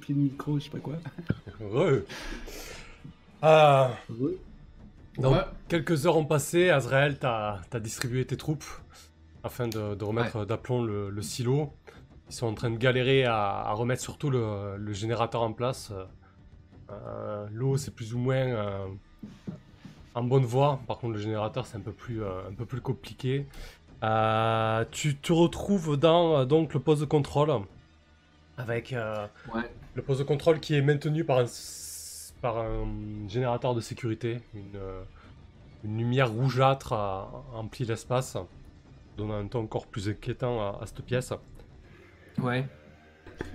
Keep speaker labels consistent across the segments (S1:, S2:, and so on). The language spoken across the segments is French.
S1: pris le micro, je sais pas quoi.
S2: Re. Ah. Donc, quelques heures ont passé. Azrael, t'as as distribué tes troupes afin de, remettre d'aplomb le, silo. Ils sont en train de galérer à, remettre surtout le, générateur en place. Euh, l'eau, c'est plus ou moins euh, en bonne voie. Par contre, le générateur, c'est un, peu plus, euh, un peu plus compliqué. tu te retrouves dans donc, le poste de contrôle. Avec le poste de contrôle qui est maintenu par un, par un générateur de sécurité. Une, lumière rougeâtre emplit l'espace, donnant un ton encore plus inquiétant à cette pièce.
S3: Ouais.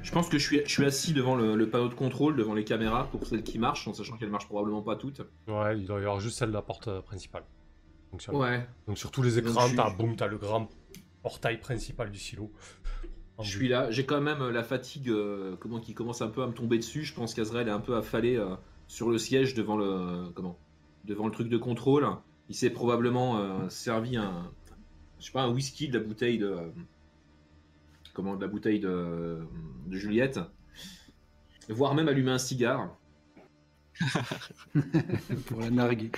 S3: Je pense que je suis, je suis assis devant le, panneau de contrôle, devant les caméras, pour celles qui marchent, en sachant qu'elles marchent probablement pas toutes.
S2: Ouais, il doit y avoir juste celle de la porte euh, principale.
S3: ouais.
S2: Donc sur tous les écrans, t'as boum, le grand portail principal du silo.
S3: Je suis là, j'ai quand même euh, la fatigue euh, comment, qui commence un peu à me tomber dessus. Je pense qu'Azrael est un peu affalé sur le siège devant le, comment, devant le truc de contrôle. Il s'est probablement servi un, je sais pas, un whisky de la bouteille de, comment, de la bouteille de, Juliette, voire même allumer un cigare.
S1: pour la narguer.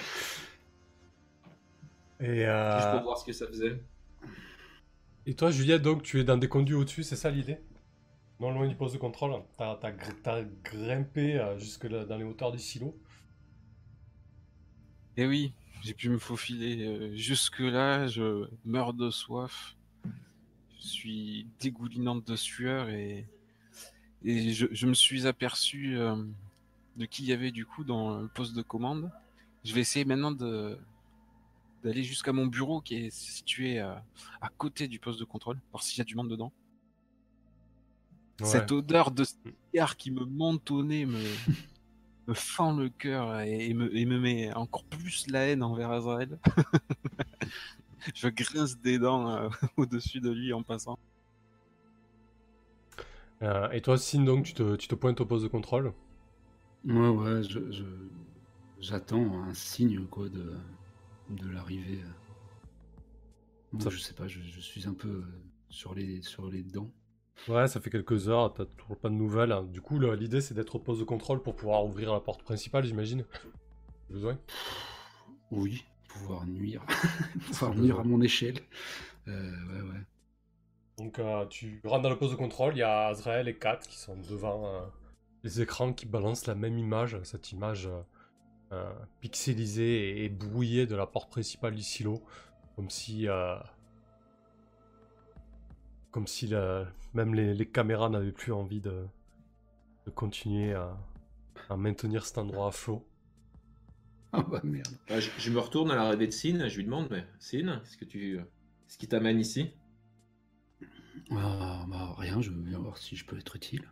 S2: Et
S3: euh, Juste pour voir ce que ça faisait.
S2: Et toi, Juliette, donc tu es dans des conduits au-dessus, c'est ça l'idée? Non loin du poste de contrôle. T'as as, grimpé euh, jusque dans les hauteurs du silo.
S4: Eh oui, j'ai pu me faufiler euh, jusque là. Je meurs de soif je suis dégoulinante de sueur et, et je, me suis aperçu euh, de qui il y avait du coup dans le poste de commande. Je vais essayer maintenant de d'aller jusqu'à mon bureau qui est situé à, côté du poste de contrôle, voir s'il y a du monde dedans. Cette odeur de cigare qui me monte au nez me, me fend le cœur et, me, et, me, met encore plus la haine envers Azrael. je grince des dents euh, au-dessus de lui en passant.
S2: Euh, et toi, Sin, donc, tu te, tu te, pointes au poste de contrôle?
S1: Ouais, ouais, je, j'attends un signe quoi de, de l'arrivée. Ça... Je sais pas, je, suis un peu sur les, sur les dents.
S2: Ouais, ça fait quelques heures, t'as toujours pas de nouvelles. Du coup, l'idée c'est d'être au poste de contrôle pour pouvoir ouvrir la porte principale, j'imagine. Besoin
S1: Oui, pouvoir nuire, pouvoir nuire à mon échelle. Euh, ouais, ouais.
S2: Donc euh, tu rentres dans le poste de contrôle, il y a Azrael et Kat qui sont devant euh, les écrans qui balancent la même image, cette image pixelisée et, brouillée de la porte principale du silo, comme si comme si même les, caméras n'avaient plus envie de, de continuer à, à maintenir cet endroit à flot.
S1: Ah bah merde.
S3: Bah, je, me retourne à la rêve de Sin, je lui demande, mais Sin, ce que tu, ce qui t'amène ici?
S1: Ah, bah, rien, je veux voir si je peux être utile.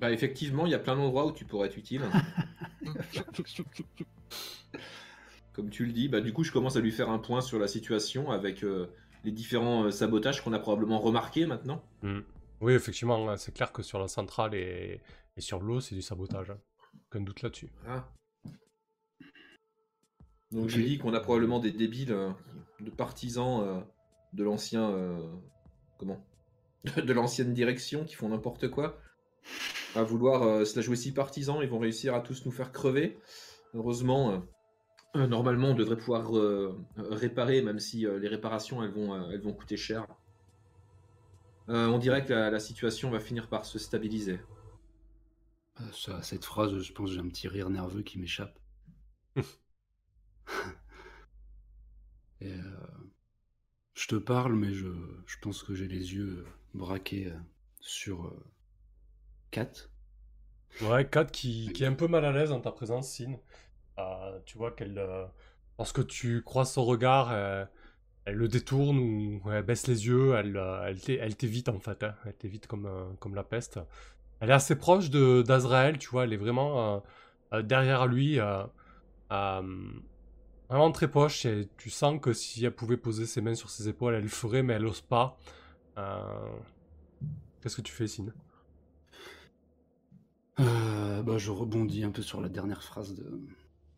S3: Bah effectivement, il y a plein d'endroits où tu pourrais être utile. Comme tu le dis, bah du coup je commence à lui faire un point sur la situation avec euh, les différents euh, sabotages qu'on a probablement remarqués maintenant.
S2: Hmm. Oui, effectivement, hein, c'est clair que sur la centrale et, et sur l'eau, c'est du sabotage. Hein. Aucun doute là-dessus. Ah.
S3: Donc je dis qu'on a probablement des débiles euh, de partisans euh, de l'ancien euh, comment? De l'ancienne direction qui font n'importe quoi à vouloir se la jouer si partisans. Ils vont réussir à tous nous faire crever. Heureusement normalement on devrait pouvoir réparer même si les réparations elles vont elles vont coûter cher. On dirait que la situation va finir par se stabiliser.
S1: À cette phrase, je pense que j'ai un petit rire nerveux qui m'échappe. Euh, je te parle, mais je, pense que j'ai les yeux braqués euh, sur 4.
S2: Euh, ouais, 4 qui, est un peu mal à l'aise en ta présence, Sin. tu vois qu'elle. lorsque tu croises son regard, elle le détourne ou elle baisse les yeux, elle, elle t'évite en fait. Hein. Elle t'évite comme, comme la peste. Elle est assez proche de d'Azrael, tu vois, elle est vraiment euh, euh, derrière lui, euh, vraiment très proche. Et tu sens que si elle pouvait poser ses mains sur ses épaules, elle le ferait, mais elle n'ose pas. Qu'est-ce que tu fais, Sine
S1: bah, Je rebondis un peu sur la dernière phrase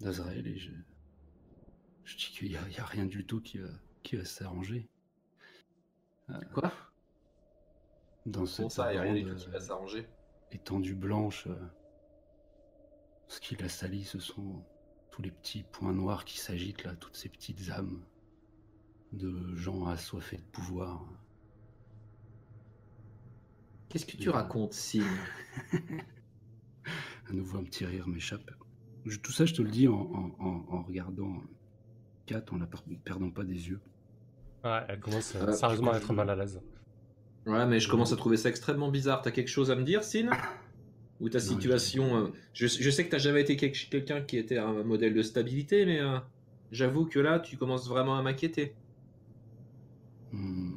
S1: d'Azrael et je, je dis qu'il n'y a, rien du tout qui va, qui va s'arranger.
S3: Quoi?
S1: dans cette
S3: ça, il a rien du
S1: grande,
S3: tout qui va
S1: euh,
S3: s'arranger.
S1: étendue blanche. euh, Ce qui la salit, ce sont tous les petits points noirs qui s'agitent là, toutes ces petites âmes de gens assoiffés de pouvoir.
S3: Qu'est-ce que tu racontes, Sin
S1: À nouveau, un petit rire m'échappe. Je- Tout ça, je te le dis en, en- en- en regardant Kat, en la per- perdant pas des yeux.
S2: Ouais, elle commence euh, sérieusement à
S1: je-
S2: être mal à l'aise.
S3: Ouais, mais je commence à trouver ça extrêmement bizarre. T'as quelque chose à me dire, Sin? Ou ta
S1: Non,
S3: situation. euh, je, je sais que t'as jamais été quel- quelqu'un qui était un modèle de stabilité, mais euh, j'avoue que là, tu commences vraiment à m'inquiéter.
S1: Hmm.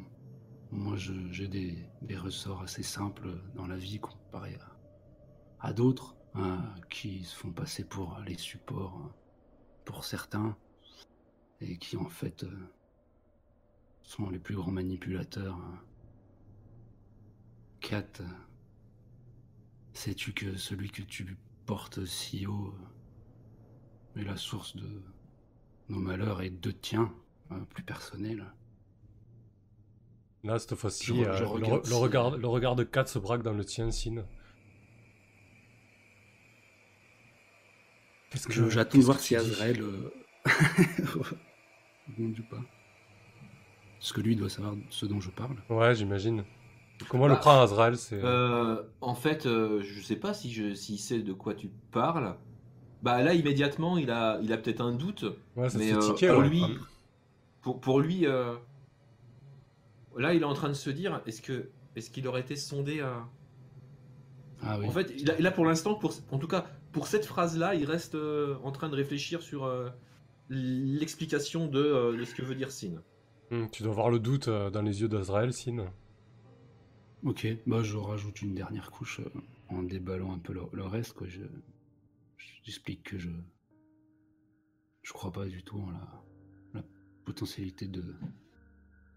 S1: Moi, j'ai des, des ressorts assez simples dans la vie comparé à, à d'autres hein, qui se font passer pour les supports hein, pour certains et qui en fait euh, sont les plus grands manipulateurs. hein. Kat, euh, sais-tu que celui que tu portes si haut euh, est la source de nos malheurs et de tiens, plus personnels?
S2: Là, cette fois-ci, euh, le, regard, le regard de Kat se braque dans le tien, Sin. Qu'est-ce
S1: Je- J'attends de voir
S2: que
S1: si Azrael euh, rebondit ou pas. Parce que lui doit savoir ce dont je parle.
S2: Ouais, j'imagine. Comment le
S3: Bah,
S2: prend Azrael c'est...
S3: Euh, en fait, euh, je sais pas si je, s'il sait de quoi tu parles. Bah là, immédiatement, il a, il a peut-être un doute.
S2: Ouais, ça
S3: mais euh,
S2: tiquer,
S3: pour
S2: ouais.
S3: lui, pour, pour lui, euh, là, il est en train de se dire, est-ce que, est-ce qu'il aurait été sondé à...
S1: Ah oui.
S3: En fait, il a- là, pour l'instant, pour, en tout cas, pour cette phrase-là, il reste euh, en train de réfléchir sur euh, l'explication de, euh, de ce que veut dire Sin.
S2: Hmm, tu dois voir le doute euh, dans les yeux d'Azrael, Sin.
S1: Ok, bah je rajoute une dernière couche euh, en déballant un peu le, le reste. Quoi. Je, j'explique que je je crois pas du tout en la, la potentialité de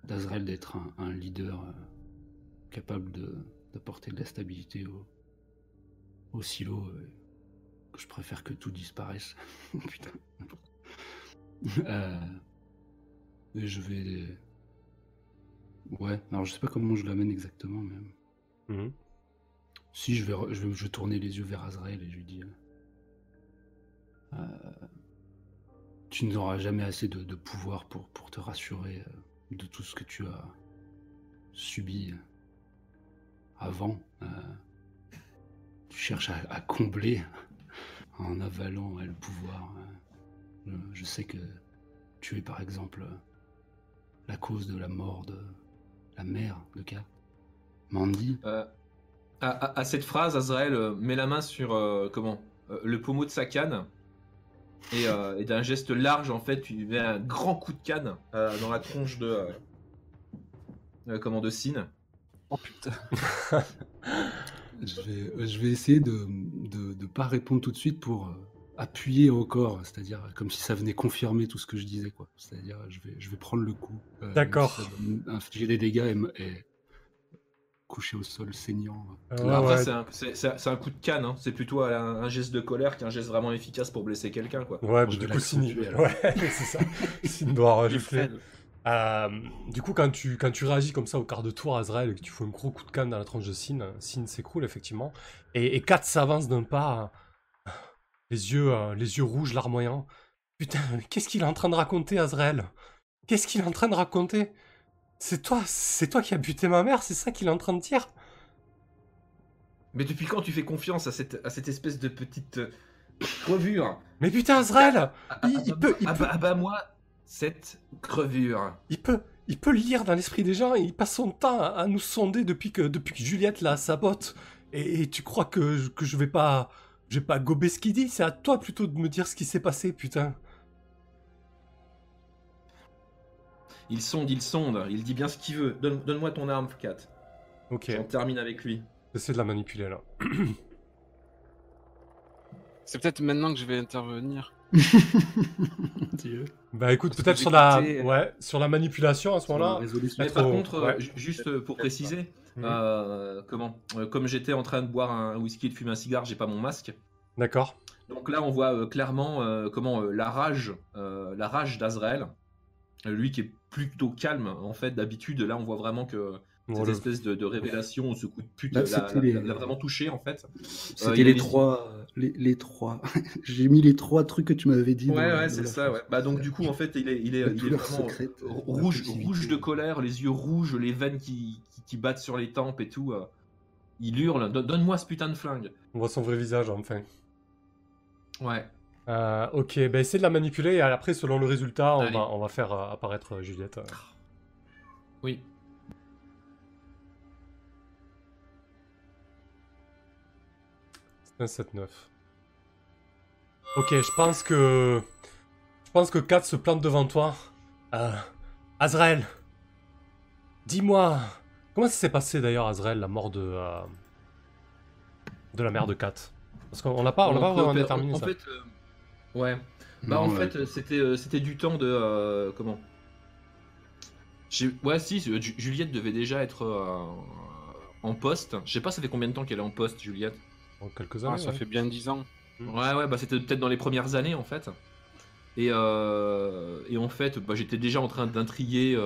S1: d'Azrael d'être un, un leader euh, capable de d'apporter de la stabilité au, au silo. Je préfère que tout disparaisse. Putain. Euh, et je vais Ouais, alors je sais pas comment je l'amène exactement, mais.
S2: Mhm.
S1: Si, je vais, je vais, je vais tourner les yeux vers Azrael et je lui dis. euh, euh, tu n'auras jamais assez de, de pouvoir pour, pour te rassurer de tout ce que tu as subi avant. euh, tu cherches à, à combler en avalant euh, le pouvoir. euh. Je, je sais que tu es par exemple euh, la cause de la mort de la mère de Kat. Mandy.
S3: Euh, à, à- à cette phrase, Azrael euh, met la main sur euh, comment euh, le pommeau de sa canne et, euh, et d'un geste large, en fait, tu lui mets un grand coup de canne euh, dans la tronche de euh, euh, comment de Sin.
S4: Oh putain.
S1: Je vais, je vais essayer de ne pas répondre tout de suite pour euh, appuyer encore, c'est-à-dire comme si ça venait confirmer tout ce que je disais. quoi. C'est-à-dire je vais, je vais prendre le coup. euh,
S2: D'accord.
S1: va Infliger des dégâts et, me- et coucher au sol saignant.
S2: Euh, ouais, ouais.
S3: c'est un, c'est- c'est- c'est un coup de canne, hein. c'est plutôt un, un geste de colère qu'un geste vraiment efficace pour blesser quelqu'un. quoi.
S2: Ouais,
S1: Je
S2: du coup,
S1: la
S2: Sin,
S1: tuer, alors.
S2: ouais, c'est ça. Sin doit Euh, du coup, quand tu, quand tu réagis comme ça au quart de tour, Azrael, et que tu fous un gros coup de canne dans la tranche de Sin, Sin s'écroule effectivement. Et, et Kat s'avance d'un pas, euh, les yeux, euh, les yeux rouges, larmoyants. Putain, qu'est-ce qu'il est en train de raconter, Azrael Qu'est-ce qu'il est en train de raconter? C'est toi, c'est toi qui as buté ma mère, c'est ça qu'il est en train de dire?
S3: Mais depuis quand tu fais confiance à cette, à cette espèce de petite euh, crevure
S2: Mais putain, Azrael Il- il peut- il
S3: Ah
S2: peut-
S3: bah, ah bah, moi, cette crevure.
S2: Il peut, il peut lire dans l'esprit des gens, et il passe son temps à, à nous sonder depuis que, depuis que Juliette la sabote. Et, et tu crois que, je- que je vais pas, je vais pas gober ce qu'il dit? C'est à toi plutôt de me dire ce qui s'est passé, putain.
S3: Il sonde, il sonde, il dit bien ce qu'il veut. Donne- Donne-moi ton arme, Kat.
S2: Ok,
S3: J'en termine avec lui.
S2: j'essaie de la manipuler là.
S4: C'est peut-être maintenant que je vais intervenir.
S1: Dieu.
S2: Bah écoute, peut-être sur la,
S4: j'écoutais-
S2: ouais, sur la manipulation à ce moment-là.
S3: Mais par
S2: au-
S3: contre, euh,
S2: ouais.
S3: juste pour préciser,
S2: Mhm.
S3: euh, comment euh, Comme j'étais en train de boire un whisky et de fumer un cigare, j'ai pas mon masque.
S2: D'accord.
S3: Donc là, on voit euh, clairement euh, comment euh, la rage, euh, la rage d'Azrael, euh, lui qui est plutôt calme en fait d'habitude. Là, on voit vraiment que cette espèce de, révélation, ce coup de pute l'a vraiment touché en fait.
S1: C'était les, trois, les, trois. J'ai mis les trois trucs que tu m'avais dit.
S3: Ouais, ouais, c'est ça. Ouais. Bah donc du coup en fait il est, il est, il est vraiment rouge, rouge de colère, les yeux rouges, les veines qui, qui, battent sur les tempes et tout. Il hurle, donne-moi ce putain de flingue.
S2: On voit son vrai visage enfin.
S3: Ouais.
S2: Euh, ok, bah essaye de la manipuler et après, selon le résultat, on va, on va, faire euh, apparaître euh, Juliette.
S3: Oui.
S2: C'est un 7-9. Ok, je pense que. Je pense que Kat se plante devant toi. Euh, Azrael Dis-moi Comment ça s'est passé d'ailleurs, Azrael, la mort de. de la mère de Kat? Parce qu'on l'a pas, on l'a pas vraiment déterminé
S3: en
S2: ça.
S3: Fait, Ouais. Bah en fait c'était euh, c'était du temps de euh, comment? Ouais si Juliette devait déjà être euh, en poste. Je sais pas ça fait combien de temps qu'elle est en poste Juliette?
S2: En quelques années. Ah,
S4: ça fait bien 10 ans.
S3: Mm. Ouais ouais bah c'était peut-être dans les premières années en fait. Et, et en fait bah, j'étais déjà en train d'intriguer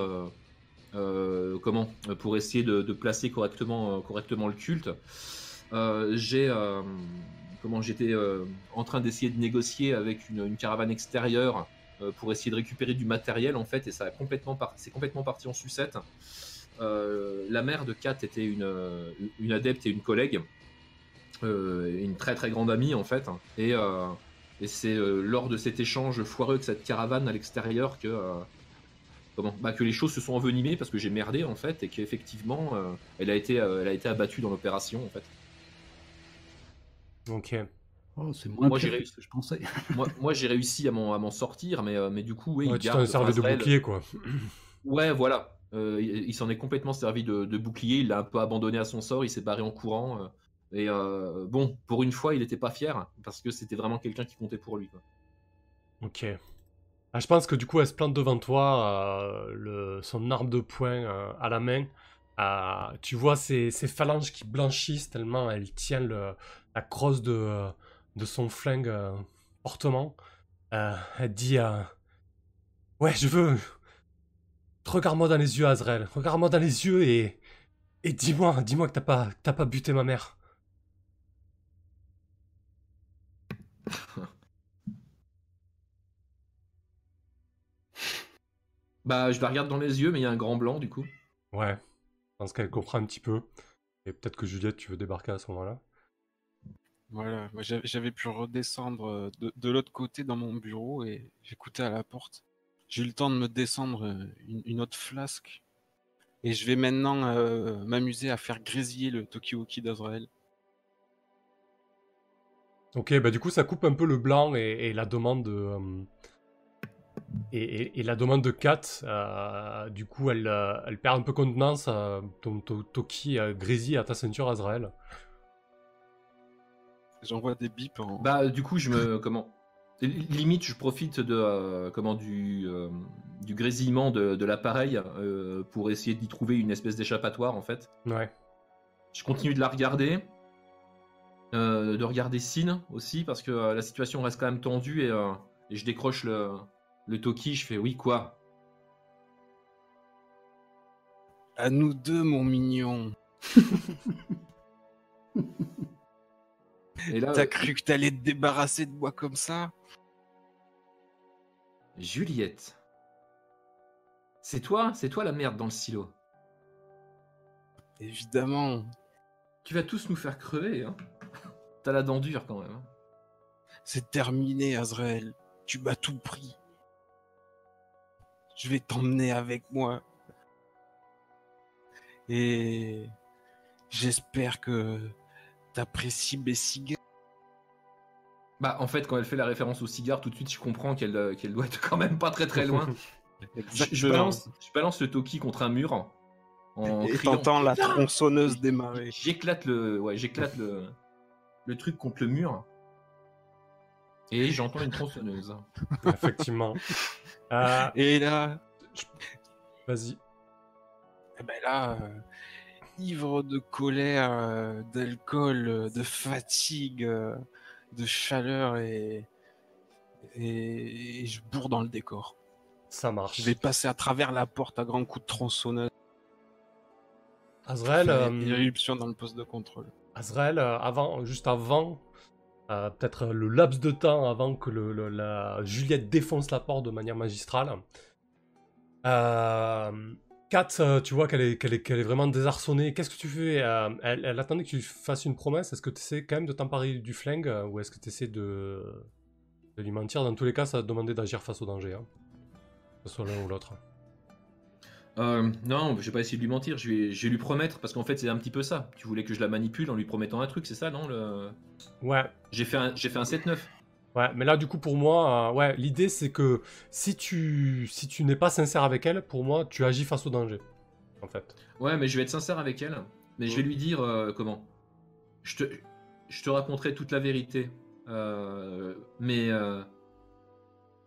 S3: comment pour essayer de, de placer correctement correctement le culte. J'ai comment j'étais euh, en train d'essayer de négocier avec une, caravane extérieure euh, pour essayer de récupérer du matériel en fait et ça a complètement c'est complètement parti en sucette. Euh, la mère de Kat était une, une adepte et une collègue, une très très grande amie en fait et, et c'est lors de cet échange foireux avec cette caravane à l'extérieur que Comment bah, que les choses se sont envenimées parce que j'ai merdé en fait et qu'effectivement elle a été elle a été abattue dans l'opération en fait.
S2: Ok.
S1: Oh, c'est moins moi, j'ai réussi, que je pensais.
S3: moi, moi j'ai réussi à m'en sortir, mais, euh, mais du coup, oui,
S2: ouais, il tu t'en servi de bouclier, quoi.
S3: Ouais, voilà. Euh, il, s'en est complètement servi de, bouclier. Il l'a un peu abandonné à son sort. Il s'est barré en courant. Euh, et bon, pour une fois, il n'était pas fier parce que c'était vraiment quelqu'un qui comptait pour lui.
S2: Ok. Ah, je pense que du coup, elle se plante devant toi, le, son arme de poing à la main. tu vois ses, ses, phalanges qui blanchissent tellement elle tient la crosse de, euh, de son flingue euh, portement. Euh, elle dit Ouais, je veux. Regarde-moi dans les yeux, Azrael. Regarde-moi dans les yeux et. Et dis-moi, dis-moi que t'as pas, t'as pas buté ma mère.
S3: bah, je la regarde dans les yeux, mais il y a un grand blanc du coup.
S2: Ouais, je pense qu'elle comprend un petit peu. Et peut-être que Juliette, tu veux débarquer à ce moment-là.
S4: Voilà, j'avais pu redescendre euh, de, l'autre côté dans mon bureau et j'écoutais à la porte. J'ai eu le temps de me descendre euh, une, autre flasque. Et je vais maintenant euh, m'amuser à faire grésiller le Tokioki d'Azrael.
S2: Ok, bah du coup ça coupe un peu le blanc et, la demande de... et, la demande de Kat, du coup elle, elle perd un peu contenance. ton Toki grésille à ta ceinture Azrael.
S4: J'envoie des bips en.
S3: Bah, du coup, je me. comment Limite, je profite de euh, comment du, euh, du grésillement de, l'appareil euh, pour essayer d'y trouver une espèce d'échappatoire en fait.
S2: Ouais.
S3: Je continue de la regarder, de regarder Sin aussi parce que la situation reste quand même tendue et, et je décroche le, le Toki. Je fais oui quoi?
S4: À nous deux, mon mignon. T'as euh, cru que t'allais te débarrasser de moi comme ça?
S3: Juliette. C'est toi C'est toi la merde dans le silo.
S4: Évidemment.
S3: Tu vas tous nous faire crever, hein T'as la dent dure quand même. Hein.
S4: C'est terminé, Azrael. Tu m'as tout pris. Je vais t'emmener avec moi. Et j'espère que T'apprécies mes cigares
S3: Bah, en fait, quand elle fait la référence aux cigares, tout de suite, je comprends qu'elle euh, qu'elle doit être quand même pas très très loin. je, balance, je, balance, le Toki contre un mur.
S4: En Et t'entends la tronçonneuse démarrer.
S3: J'éclate le, ouais, j'éclate le, le truc contre le mur. Et j'entends une tronçonneuse.
S2: Effectivement.
S4: Euh, Et là.
S2: Vas-y.
S4: Et eh ben là, euh, ivre de colère, euh, d'alcool, euh, de fatigue, euh, de chaleur et... et je bourre dans le décor.
S2: Ça marche.
S4: Je vais passer à travers la porte à grands coups de tronçonneuse.
S2: Azrael.
S4: Irruption dans le poste de contrôle.
S2: Azrael, avant, juste avant, peut-être le laps de temps avant que le, la Juliette défonce la porte de manière magistrale. Euh, Kat, euh, tu vois qu'elle est, est, vraiment désarçonnée. Qu'est-ce que tu fais euh, elle, attendait que tu fasses une promesse. Est-ce que tu essaies quand même de t'emparer du flingue euh, ou est-ce que tu essaies de... de, lui mentir? Dans tous les cas, ça va te demander d'agir face au danger. Hein. Que ce soit l'un ou l'autre.
S3: Non, je vais pas essayer de lui mentir, je vais, je vais lui promettre, parce qu'en fait c'est un petit peu ça. Tu voulais que je la manipule en lui promettant un truc, c'est ça, non le...
S2: Ouais.
S3: J'ai fait un, fait un 7-9.
S2: Ouais, mais là, du coup, pour moi, euh, ouais, l'idée, c'est que si tu, si tu n'es pas sincère avec elle, pour moi, tu agis face au danger. En fait.
S3: Ouais, mais je vais être sincère avec elle. Mais je vais lui dire euh, comment? Je te, je te raconterai toute la vérité. Euh, mais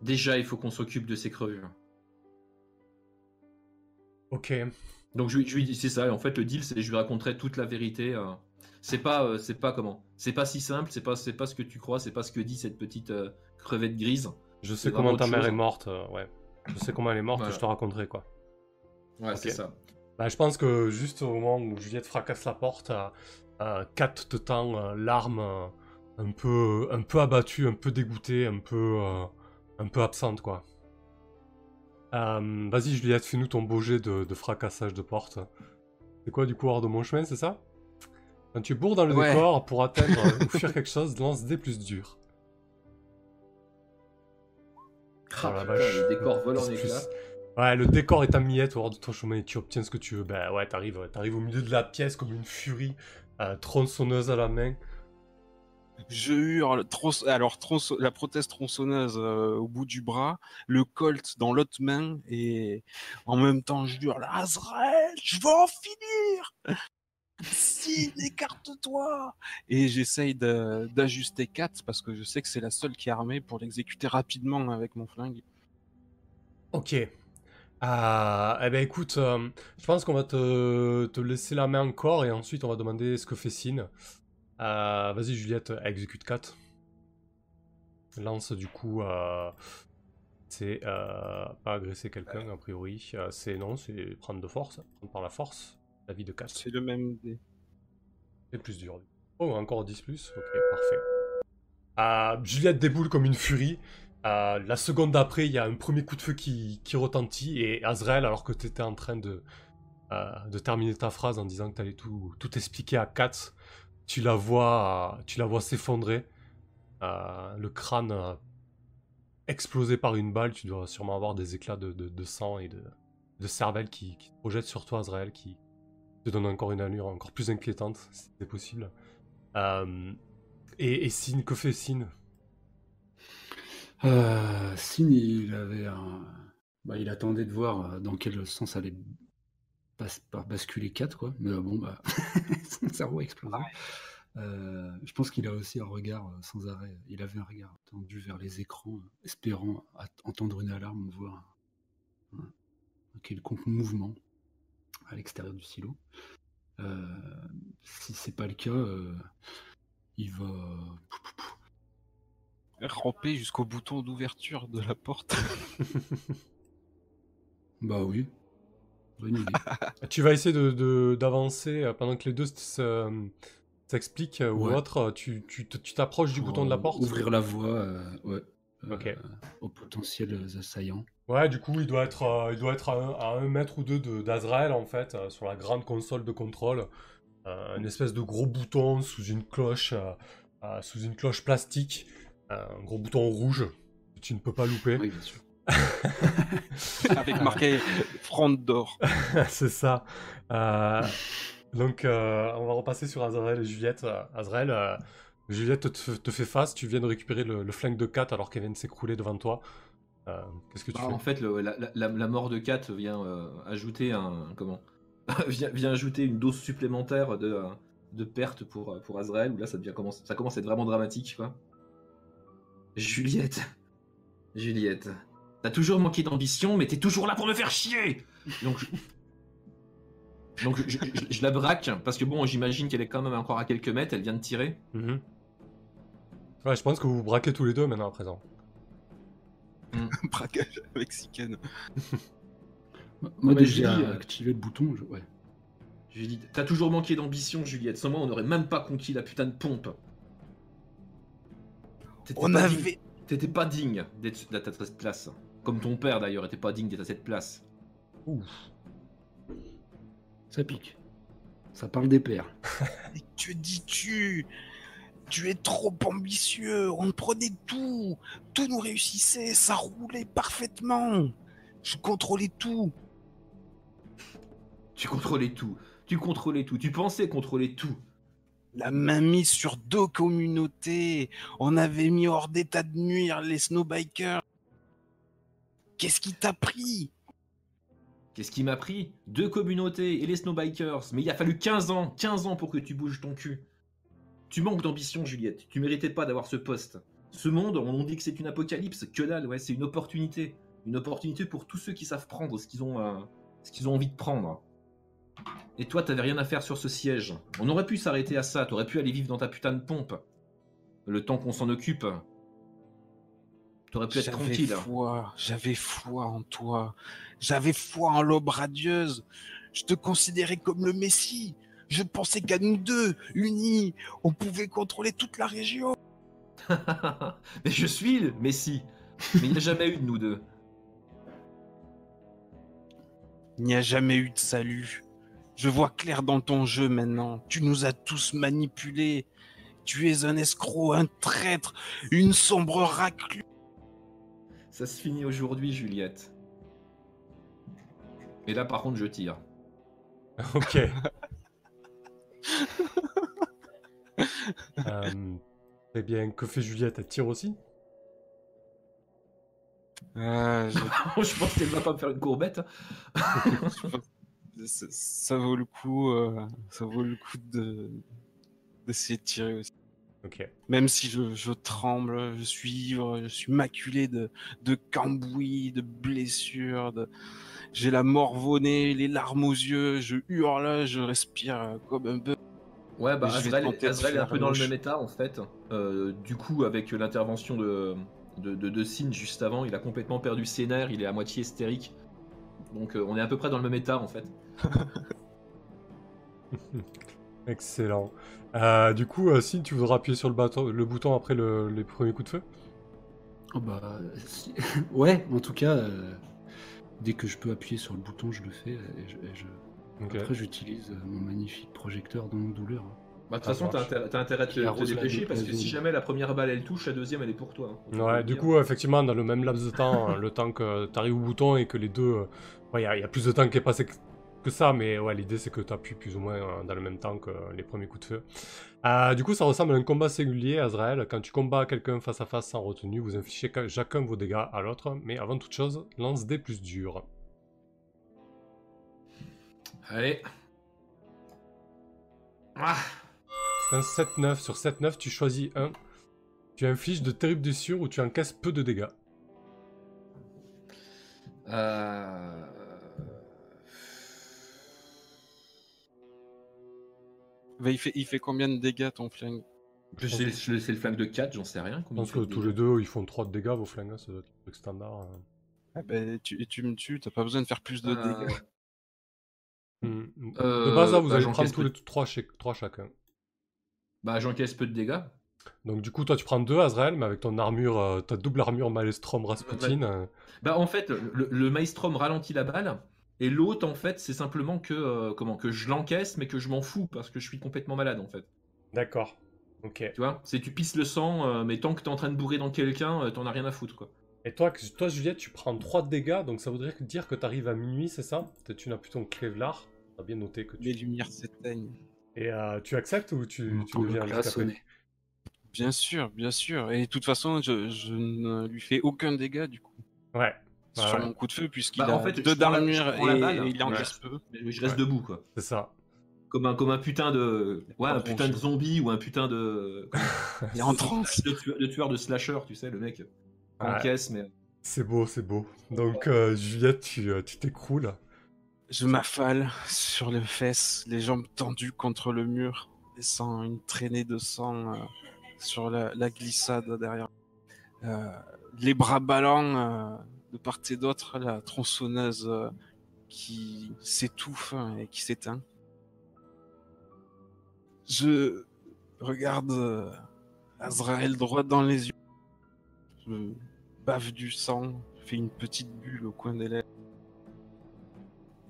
S3: déjà, il faut qu'on s'occupe de ces crevures.
S2: Ok.
S3: Donc je, je lui dis, c'est ça. En fait, le deal, c'est je lui raconterai toute la vérité. C'est pas, euh, c'est pas comment. C'est pas si simple. C'est pas, c'est pas ce que tu crois. C'est pas ce que dit cette petite euh, crevette grise.
S2: Je sais comment ta mère est morte. Euh, ouais. Je sais comment elle est morte. Et je te raconterai quoi.
S3: Ouais, c'est ça.
S2: Bah, je pense que juste au moment où Juliette fracasse la porte, Kat te tend l'arme un peu, un peu abattue, un peu dégoûtée, un peu, un peu absente quoi. Vas-y Juliette, fais-nous ton beau jet de, de fracassage de porte. C'est quoi du coup hors de mon chemin, c'est ça? Quand tu bourres dans le décor pour atteindre ou fuir quelque chose, lance des plus durs.
S3: Oh, la vache. Le décor vole en éclats.
S2: Ouais, le décor est à miette hors de ton chemin et tu obtiens ce que tu veux. Bah ouais, t'arrives, au milieu de la pièce comme une furie, euh, tronçonneuse à la main.
S4: Je hurle, alors la prothèse tronçonneuse euh, au bout du bras, le colt dans l'autre main, et en même temps je hurle Azrael, je vais en finir si, écarte-toi Et j'essaye d'ajuster 4 parce que je sais que c'est la seule qui est armée pour l'exécuter rapidement avec mon flingue.
S2: Ok. Ah, eh ben écoute, euh, je pense qu'on va te, laisser la main encore et ensuite on va demander ce que fait Sin. Euh, vas-y Juliette, exécute 4. Lance du coup, euh, c'est pas agresser quelqu'un a priori. c'est non, c'est prendre de force, prendre par la force. La vie de 4.
S4: C'est le même dé.
S2: C'est plus dur. Oh, encore 10 plus. Ok, parfait. Euh, Juliette déboule comme une furie. Euh, la seconde d'après, il y a un premier coup de feu qui, retentit. Et Azrael, alors que tu étais en train de, euh, de terminer ta phrase en disant que tu allais tout, tout expliquer à Katz, tu la vois, tu la vois s'effondrer. le crâne explosé par une balle. Tu dois sûrement avoir des éclats de, sang et de, de cervelle qui, qui te projettent sur toi, Azrael, qui, te donne encore une allure encore plus inquiétante, si c'est possible. Euh, et, et Sin, que fait Sin
S1: euh, Sin, il avait un... Bah, il attendait de voir euh, dans quel sens allait basculer 4, quoi. Mais bon, bah, son cerveau a explosé. je pense qu'il a aussi un regard sans arrêt. Il avait un regard tendu vers les écrans, espérant entendre une alarme, voir un, un quelconque mouvement à l'extérieur du silo. Euh, si c'est pas le cas, euh, il va
S4: ramper jusqu'au bouton d'ouverture de la porte.
S1: bah oui. Bonne idée.
S2: tu vas essayer d'avancer de, pendant que les deux s'expliquent ou autre. Tu t'approches du bouton de la porte?
S1: Ouvrir la voie, ouais. Aux potentiels assaillants.
S2: Ouais, du coup, il doit être, euh, il doit être à, un, mètre ou deux d'Azrael, en fait, euh, sur la grande console de contrôle. Euh, une espèce de gros bouton sous une cloche, sous une cloche plastique. un gros bouton rouge que tu ne peux pas louper.
S1: Oui, bien sûr.
S4: Avec marqué front d'or.
S2: C'est ça. donc, on va repasser sur Azrael et Juliette. Azrael, Juliette te, fait face. Tu viens de récupérer le, le flingue de Kat alors qu'elle vient de s'écrouler devant toi. Euh, qu'est-ce que tu bah,
S3: fais En fait, la, mort de Kat vient euh, ajouter un comment vient, ajouter une dose supplémentaire de, euh, de perte pour, pour Azrael. Où là, ça devient commence, ça commence à être vraiment dramatique, quoi. Juliette, Juliette, t'as toujours manqué d'ambition, mais t'es toujours là pour me faire chier. Donc, je... donc je, la braque parce que bon, j'imagine qu'elle est quand même encore à quelques mètres. Elle vient de tirer.
S2: Mhm. Ouais, je pense que vous, vous braquez tous les deux maintenant à présent.
S4: Mm. Braquage mexicaine.
S1: Moi, dès j'ai activé le bouton, je... ouais.
S3: Je lui dis, t'as toujours manqué d'ambition, Juliette. Sans moi, on n'aurait même pas conquis la putain de pompe.
S4: On avait.
S3: T'étais pas digne d'être à cette place. Comme ton père d'ailleurs était pas digne d'être à cette place.
S1: Ouf. Ça pique. Ça parle des pères.
S4: Mais que dis-tu? Tu es trop ambitieux. On prenait tout. Tout nous réussissait. Ça roulait parfaitement. Je contrôlais tout.
S3: Tu contrôlais tout. Tu contrôlais tout. Tu pensais contrôler tout.
S4: La main mise sur deux communautés. On avait mis hors d'état de nuire les snowbikers. Qu'est-ce qui t'a pris?
S3: Qu'est-ce qui m'a pris? Deux communautés et les snowbikers. Mais il a fallu 15 ans, 15 ans pour que tu bouges ton cul. Tu manques d'ambition, Juliette. Tu méritais pas d'avoir ce poste. Ce monde, on dit que c'est une apocalypse. Que dalle, ouais, c'est une opportunité. Une opportunité pour tous ceux qui savent prendre ce qu'ils ont, euh, ce ont envie de prendre. Et toi, t'avais rien à faire sur ce siège. On aurait pu s'arrêter à ça. T'aurais pu aller vivre dans ta putain de pompe. Le temps qu'on s'en occupe. T'aurais pu être tranquille.
S4: J'avais foi en toi. J'avais foi en l'aube radieuse. Je te considérais comme le Messie. Je pensais qu'à nous deux, unis, on pouvait contrôler toute la région.
S3: Mais je suis le Messie. Mais il n'y a jamais eu de nous deux.
S4: Il n'y a jamais eu de salut. Je vois clair dans ton jeu maintenant. Tu nous as tous manipulés. Tu es un escroc, un traître, une sombre raclure.
S3: Ça se finit aujourd'hui, Juliette. Et là, par contre, je tire.
S2: Ok. euh, eh bien, que fait Juliette? Elle tire aussi?
S3: Euh, je... pense qu'elle va pas me faire une courbette.
S4: ça, vaut le coup, euh, ça vaut le coup de d'essayer de tirer aussi. Même si je, tremble, je suis ivre, je suis maculé de, de cambouis, de blessures, de... j'ai la mort les larmes aux yeux, je hurle, je respire comme un peu.
S3: Ouais, bah Azrael, est un peu dans le même état en fait. Euh, du coup, avec l'intervention de, de, de, juste avant, il a complètement perdu ses nerfs, il est à moitié hystérique. Donc euh, on est à peu près dans le même état en fait.
S2: Excellent. Euh, du coup, euh, si tu voudras appuyer sur le, le bouton après les premiers coups de feu?
S1: Oh bah, Ouais, en tout cas, euh, dès que je peux appuyer sur le bouton, je le fais. Et Après, j'utilise mon magnifique projecteur dans douleur.
S3: Bah, de toute façon, t'as intérêt, à te, dépêcher parce que si jamais la première balle elle touche, la deuxième elle est pour toi.
S2: Hein. Ouais, du coup, effectivement, dans le même laps de temps, le temps que tu arrives au bouton et que les deux. Il y, a plus de temps qui est passé ça, mais ouais, l'idée c'est que tu appuies plus ou moins euh, dans le même temps que les premiers coups de feu. Euh, du coup, ça ressemble à un combat singulier, Azrael. Quand tu combats quelqu'un face à face sans retenue, vous infligez chacun vos dégâts à l'autre, mais avant toute chose, lance des plus durs.
S3: Allez.
S2: Ah. C'est un 7-9. Sur 7-9, tu choisis un. Tu infliges de terribles blessures ou tu encaisses peu de dégâts.
S3: Euh...
S4: Bah, il, fait, il fait combien de dégâts ton flingue?
S3: Je sais, le flingue de 4, j'en sais rien.
S2: Je pense que tous les deux ils font 3 de dégâts vos flingues, hein, ça doit être le truc standard. Hein.
S4: Ah bah, tu, tu me tues, t'as pas besoin de faire plus de euh, dégâts.
S2: Hmm. De base, là, vous bah, allez prendre tous les 3, 3 chacun.
S3: Bah, j'encaisse peu de dégâts.
S2: Donc, du coup, toi, tu prends 2 Azrael, mais avec ton armure, euh, ta double armure Maelstrom Rasputin. Euh.
S3: Bah, en fait, le, le Maelstrom ralentit la balle. Et l'autre, en fait, c'est simplement que, euh, comment, que je l'encaisse, mais que je m'en fous parce que je suis complètement malade, en fait.
S2: D'accord. Ok.
S3: Tu vois, c'est tu pisses le sang, euh, mais tant que t'es en train de bourrer dans quelqu'un, euh, t'en as rien à foutre, quoi.
S2: Et toi, toi, Juliette, tu prends 3 de dégâts, donc ça voudrait dire que t'arrives à minuit, c'est ça? Tu n'as plus ton Kevlar. T'as bien noté que tu...
S4: Les lumières s'éteignent.
S2: Et tu acceptes ou tu, tu deviens
S4: Bien sûr, bien sûr. Et de toute façon, je, je ne lui fais aucun dégât, du coup.
S2: Ouais,
S4: sur mon coup de feu, puisqu'il bah, a en fait, deux d'armure et, il en ouais. peu.
S3: Mais je reste debout, quoi.
S2: C'est ça.
S3: Comme un, comme un putain de. Ouais, un putain de zombie ou un putain de.
S4: il est en transe.
S3: Le tueur, de slasher, tu sais, le mec. En caisse, mais.
S2: C'est beau, c'est beau. Donc, euh, Juliette, tu euh, t'écroules.
S4: Je m'affale sur les fesses, les jambes tendues contre le mur, laissant une traînée de sang euh, sur la, la, glissade derrière. les bras ballants de part et d'autre la tronçonneuse euh, qui s'étouffe et qui s'éteint. Je regarde euh, Azrael droit dans les yeux. Je bave du sang, fais une petite bulle au coin des lèvres.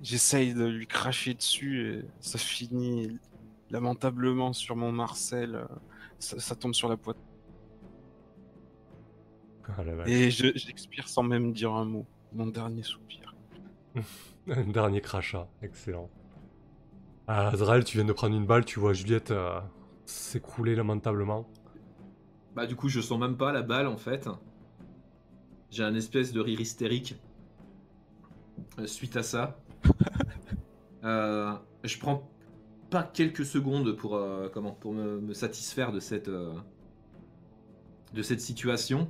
S4: J'essaye de lui cracher dessus et ça finit lamentablement sur mon Marcel. Ça, tombe sur la poitrine. Ah, et j'expire sans même dire un mot. Mon dernier soupir.
S2: un dernier crachat, excellent. Ah, Azrael, tu viens de prendre une balle, tu vois Juliette euh, s'écrouler lamentablement.
S3: Bah du coup, je sens même pas la balle en fait. J'ai un espèce de rire hystérique euh, suite à ça. Euh, je prends pas quelques secondes pour, comment, pour me, satisfaire de cette, de cette situation.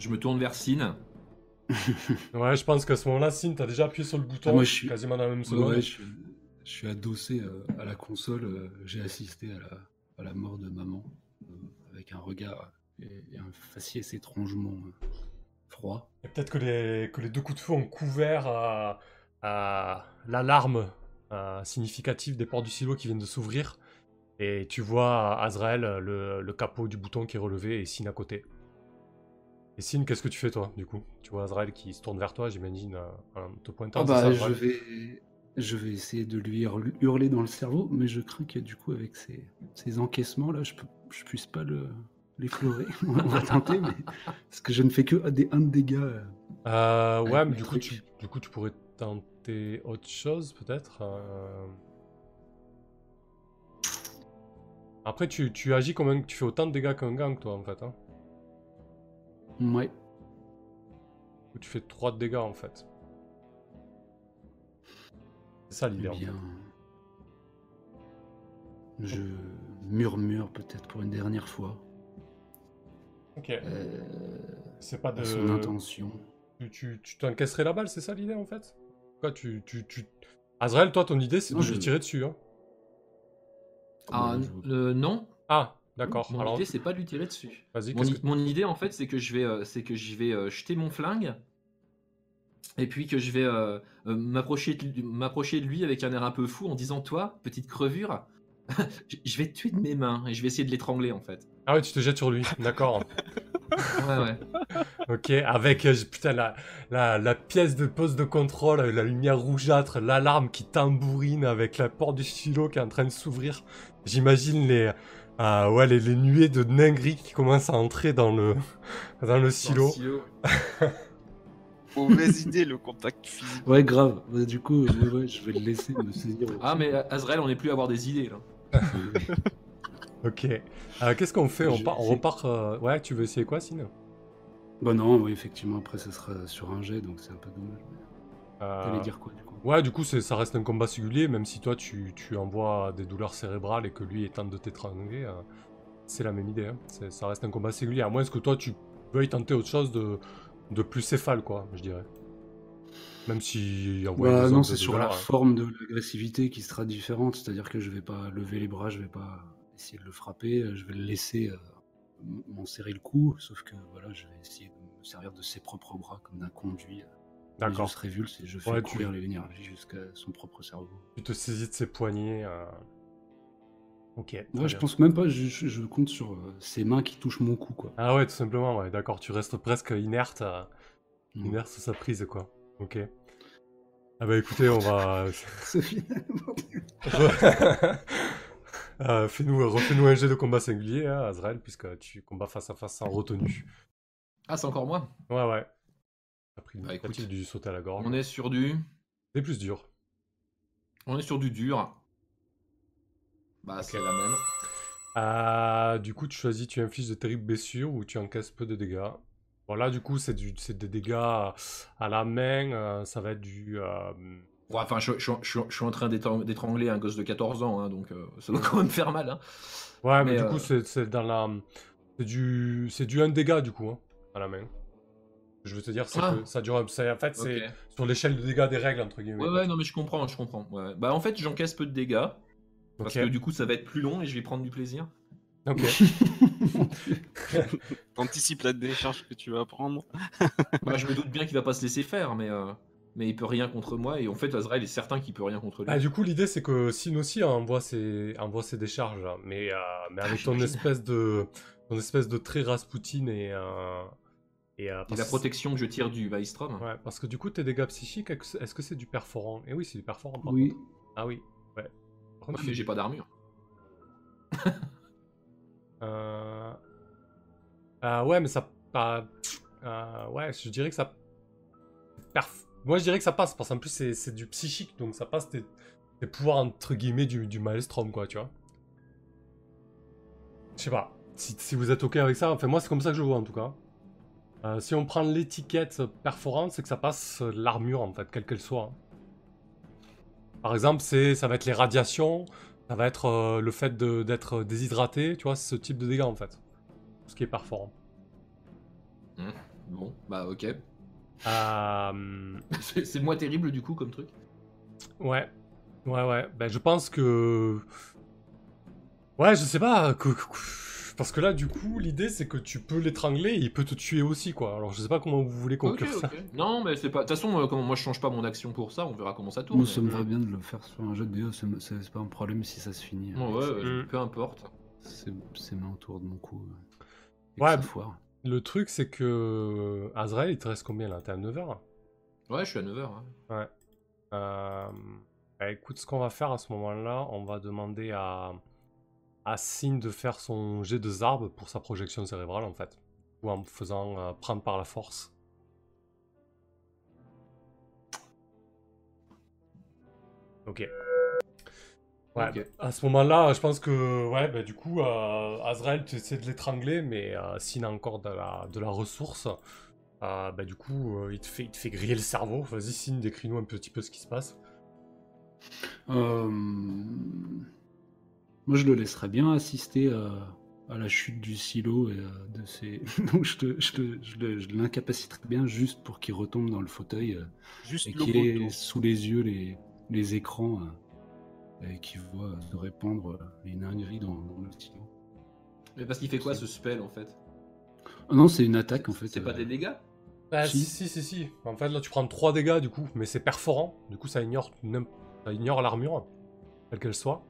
S3: Je me tourne vers Sin.
S2: ouais, je pense qu'à ce moment-là, Sin, t'as déjà appuyé sur le bouton. Ah, moi, je suis quasiment dans la même seconde.
S1: Ouais, je, suis... adossé euh, à la console. Euh, j'ai assisté à la, à la, mort de maman euh, avec un regard et, un faciès étrangement froid.
S2: Peut-être que les, que les deux coups de feu ont couvert à, à l'alarme significative des portes du silo qui viennent de s'ouvrir. Et tu vois Azrael, le, le capot du bouton qui est relevé et Sin à côté. Et Sin, qu'est-ce que tu fais toi, du coup? Tu vois Azrael qui se tourne vers toi, j'imagine, en euh, te pointant.
S1: Oh bah, je, vais... je vais essayer de lui hurler dans le cerveau, mais je crains que du coup, avec ces, ces encaissements-là, je, peux... je puisse pas le... l'effleurer. On va tenter, mais... parce que je ne fais que des... un de dégâts. Euh,
S2: euh ouais, mais du coup, tu... du coup, tu pourrais tenter autre chose, peut-être euh. Après, tu, tu agis comme un... Tu fais autant de dégâts qu'un gang, toi, en fait. Hein.
S1: Ouais.
S2: tu fais 3 de dégâts en fait. C'est ça l'idée. bien.
S1: Je murmure peut-être pour une dernière fois.
S2: Ok. Euh, c'est pas de.
S1: Son intention.
S2: Tu, tu, t'encaisserais la balle, c'est ça l'idée en fait? Quoi, tu, tu, tu... Azrael, toi, ton idée, c'est de je... tirer dessus. Hein.
S3: Ah, euh, non.
S2: Ah, D'accord.
S3: Mon idée, c'est pas de lui tirer dessus. Mon, idée, en fait, c'est que je vais, euh, c'est que je vais euh, jeter mon flingue et puis que je vais euh, m'approcher, de, m'approcher de lui avec un air un peu fou en disant Toi, petite crevure, je vais te tuer de mes mains et je vais essayer de l'étrangler en fait.
S2: Ah ouais, tu te jettes sur lui, d'accord.
S3: ouais, ouais.
S2: Ok, avec putain, la, la, la, pièce de poste de contrôle, la lumière rougeâtre, l'alarme qui tambourine avec la porte du stylo qui est en train de s'ouvrir. J'imagine les, ah ouais, les, nuées de dinguerie qui commencent à entrer dans le, dans le silo.
S4: Mauvaise idée, le contact physique.
S1: Ouais, grave. Du coup, je vais le laisser me saisir.
S3: Ah, mais Azrael, on n'est plus à avoir des idées là.
S2: ok. Euh, qu'est-ce qu'on fait? On, repart. Euh, ouais, tu veux essayer quoi, sinon
S1: Bah non, oui, effectivement, après, ça sera sur un jet, donc c'est un peu dommage. Euh... T'allais dire quoi, du coup
S2: Ouais, du coup, ça reste un combat singulier, même si toi, tu, tu envoies des douleurs cérébrales et que lui est tente de t'étrangler. Euh, c'est la même idée. Hein. Ça reste un combat singulier, à moins que toi, tu veuilles tenter autre chose de, de plus céphale, quoi, je dirais. Même si...
S1: Bah, non, c'est sur la hein. forme de l'agressivité qui sera différente. C'est-à-dire que je vais pas lever les bras, je vais pas essayer de le frapper, je vais le laisser euh, m'en serrer le cou, sauf que voilà, je vais essayer de me servir de ses propres bras comme d'un conduit. Euh, D'accord. Je révulse et je fais courir l'énergie jusqu'à son propre cerveau.
S2: Tu te saisis de ses poignets. Euh... Ok.
S1: Ouais, je pense même pas, je, compte sur euh, ses mains qui touchent mon cou, quoi.
S2: Ah ouais, tout simplement, ouais, d'accord, tu restes presque inerte, euh, inerte sa prise, quoi. Ok. Ah bah écoutez, on va... Euh, Fais-nous, refais-nous un jet de combat singulier, hein, Azrael, puisque tu combats face à face sans retenue.
S3: Ah, c'est encore moi?
S2: Ouais, ouais. Bah, écoute, du sauter à la gorge.
S3: On est sur du.
S2: C'est plus dur.
S3: On est sur du dur. Bah, c'est la même.
S2: Euh, du coup, tu choisis, tu infliges de terribles blessures ou tu encaisses peu de dégâts. Bon, du coup, c'est des dégâts à la main. Euh, ça va être du. Euh,
S3: enfin, je, suis en train d'étrangler un gosse de 14 ans, hein, donc ça doit quand même faire mal. Hein.
S2: Ouais, mais, du coup, c'est dans la. C'est du, du 1 dégât, du coup, hein, à la main. Je veux te dire, c'est ah. que ça dure. en fait, c'est sur l'échelle de dégâts des règles, entre guillemets.
S3: Ouais, ouais, non, mais je comprends, je comprends. Bah, en fait, j'encaisse peu de dégâts. Parce que du coup, ça va être plus long et je vais prendre du plaisir.
S2: Ok.
S4: T'anticipes la décharge que tu vas prendre.
S3: bah, je me doute bien qu'il va pas se laisser faire, mais, euh, mais il peut rien contre moi. Et en fait, Azrael est certain qu'il peut rien contre lui.
S2: Ah, du coup, l'idée, c'est que Sin aussi envoie ses, envoie ses décharges, mais, euh, mais avec ton espèce de, ton espèce de trait Rasputin et. Euh,
S3: et, euh, la protection que je tire du Maelstrom.
S2: Ouais, parce que du coup, tes dégâts psychiques, est-ce que c'est du perforant? Et eh oui, c'est du perforant.
S1: oui.
S2: Ah oui. Ouais.
S3: mais j'ai pas d'armure.
S2: euh... ouais, mais ça. ouais, je dirais que ça. Perf moi, je dirais que ça passe, parce qu'en plus, c'est du psychique, donc ça passe tes, pouvoirs, entre guillemets, du, du maelstrom, quoi, tu vois. Je sais pas. Si, vous êtes ok avec ça, enfin, moi, c'est comme ça que je vois, en tout cas. Euh, si on prend l'étiquette perforante, c'est que ça passe l'armure, en fait, quelle qu'elle soit. Par exemple, ça va être les radiations, ça va être euh, le fait d'être déshydraté, tu vois, ce type de dégâts, en fait. Ce qui est perforant.
S3: Mmh. Bon, bah ok.
S2: Euh...
S3: c'est moins terrible du coup comme truc?
S2: Ouais, ouais, ouais. Ben, je pense que. Ouais, je sais pas. Parce que là, du coup, l'idée c'est que tu peux l'étrangler et il peut te tuer aussi, quoi. Alors, je sais pas comment vous voulez conclure ça.
S3: Non, mais c'est pas. De toute façon, euh, moi je change pas mon action pour ça, on verra comment ça tourne. Moi,
S1: ça me va bien de le faire sur un jeu de vidéo, c'est pas un problème si ça se finit.
S3: Hein. ouais, mm. peu importe.
S1: C'est main autour de mon cou.
S2: Ouais, le truc, c'est que Azrael, il te reste combien là? T'es à 9h
S3: Ouais, je suis à 9h.
S2: Ouais. Euh, bah, écoute, ce qu'on va faire à ce moment-là, on va demander à, à Sin de faire son jet de zarbe pour sa projection cérébrale en fait. Ou en faisant euh, prendre par la force. Ok. Ouais, à ce moment-là, je pense que, ouais, bah, du coup, euh, Azrael, tu essaies de l'étrangler, mais euh, s'il a encore de la, de la ressource, euh, bah, du coup, euh, il, te fait, il te fait griller le cerveau. Vas-y, Signe, décris-nous un petit peu ce qui se passe.
S1: Moi, je le laisserais bien assister à, la chute du silo et de ses. Donc, je, te, je, je, l'incapaciterais bien juste pour qu'il retombe dans le fauteuil
S3: juste
S1: et qu'il ait sous les yeux les, les écrans et qui voit se répandre les dingueries dans, le stylo.
S3: Mais parce qu'il fait quoi ce spell en fait?
S1: Ah Non, c'est une attaque en fait.
S3: C'est pas des dégâts?
S2: Bah, si. si. si, si, En fait, là, tu prends 3 dégâts du coup, mais c'est perforant. Du coup, ça ignore, ça ignore l'armure, quelle qu'elle soit.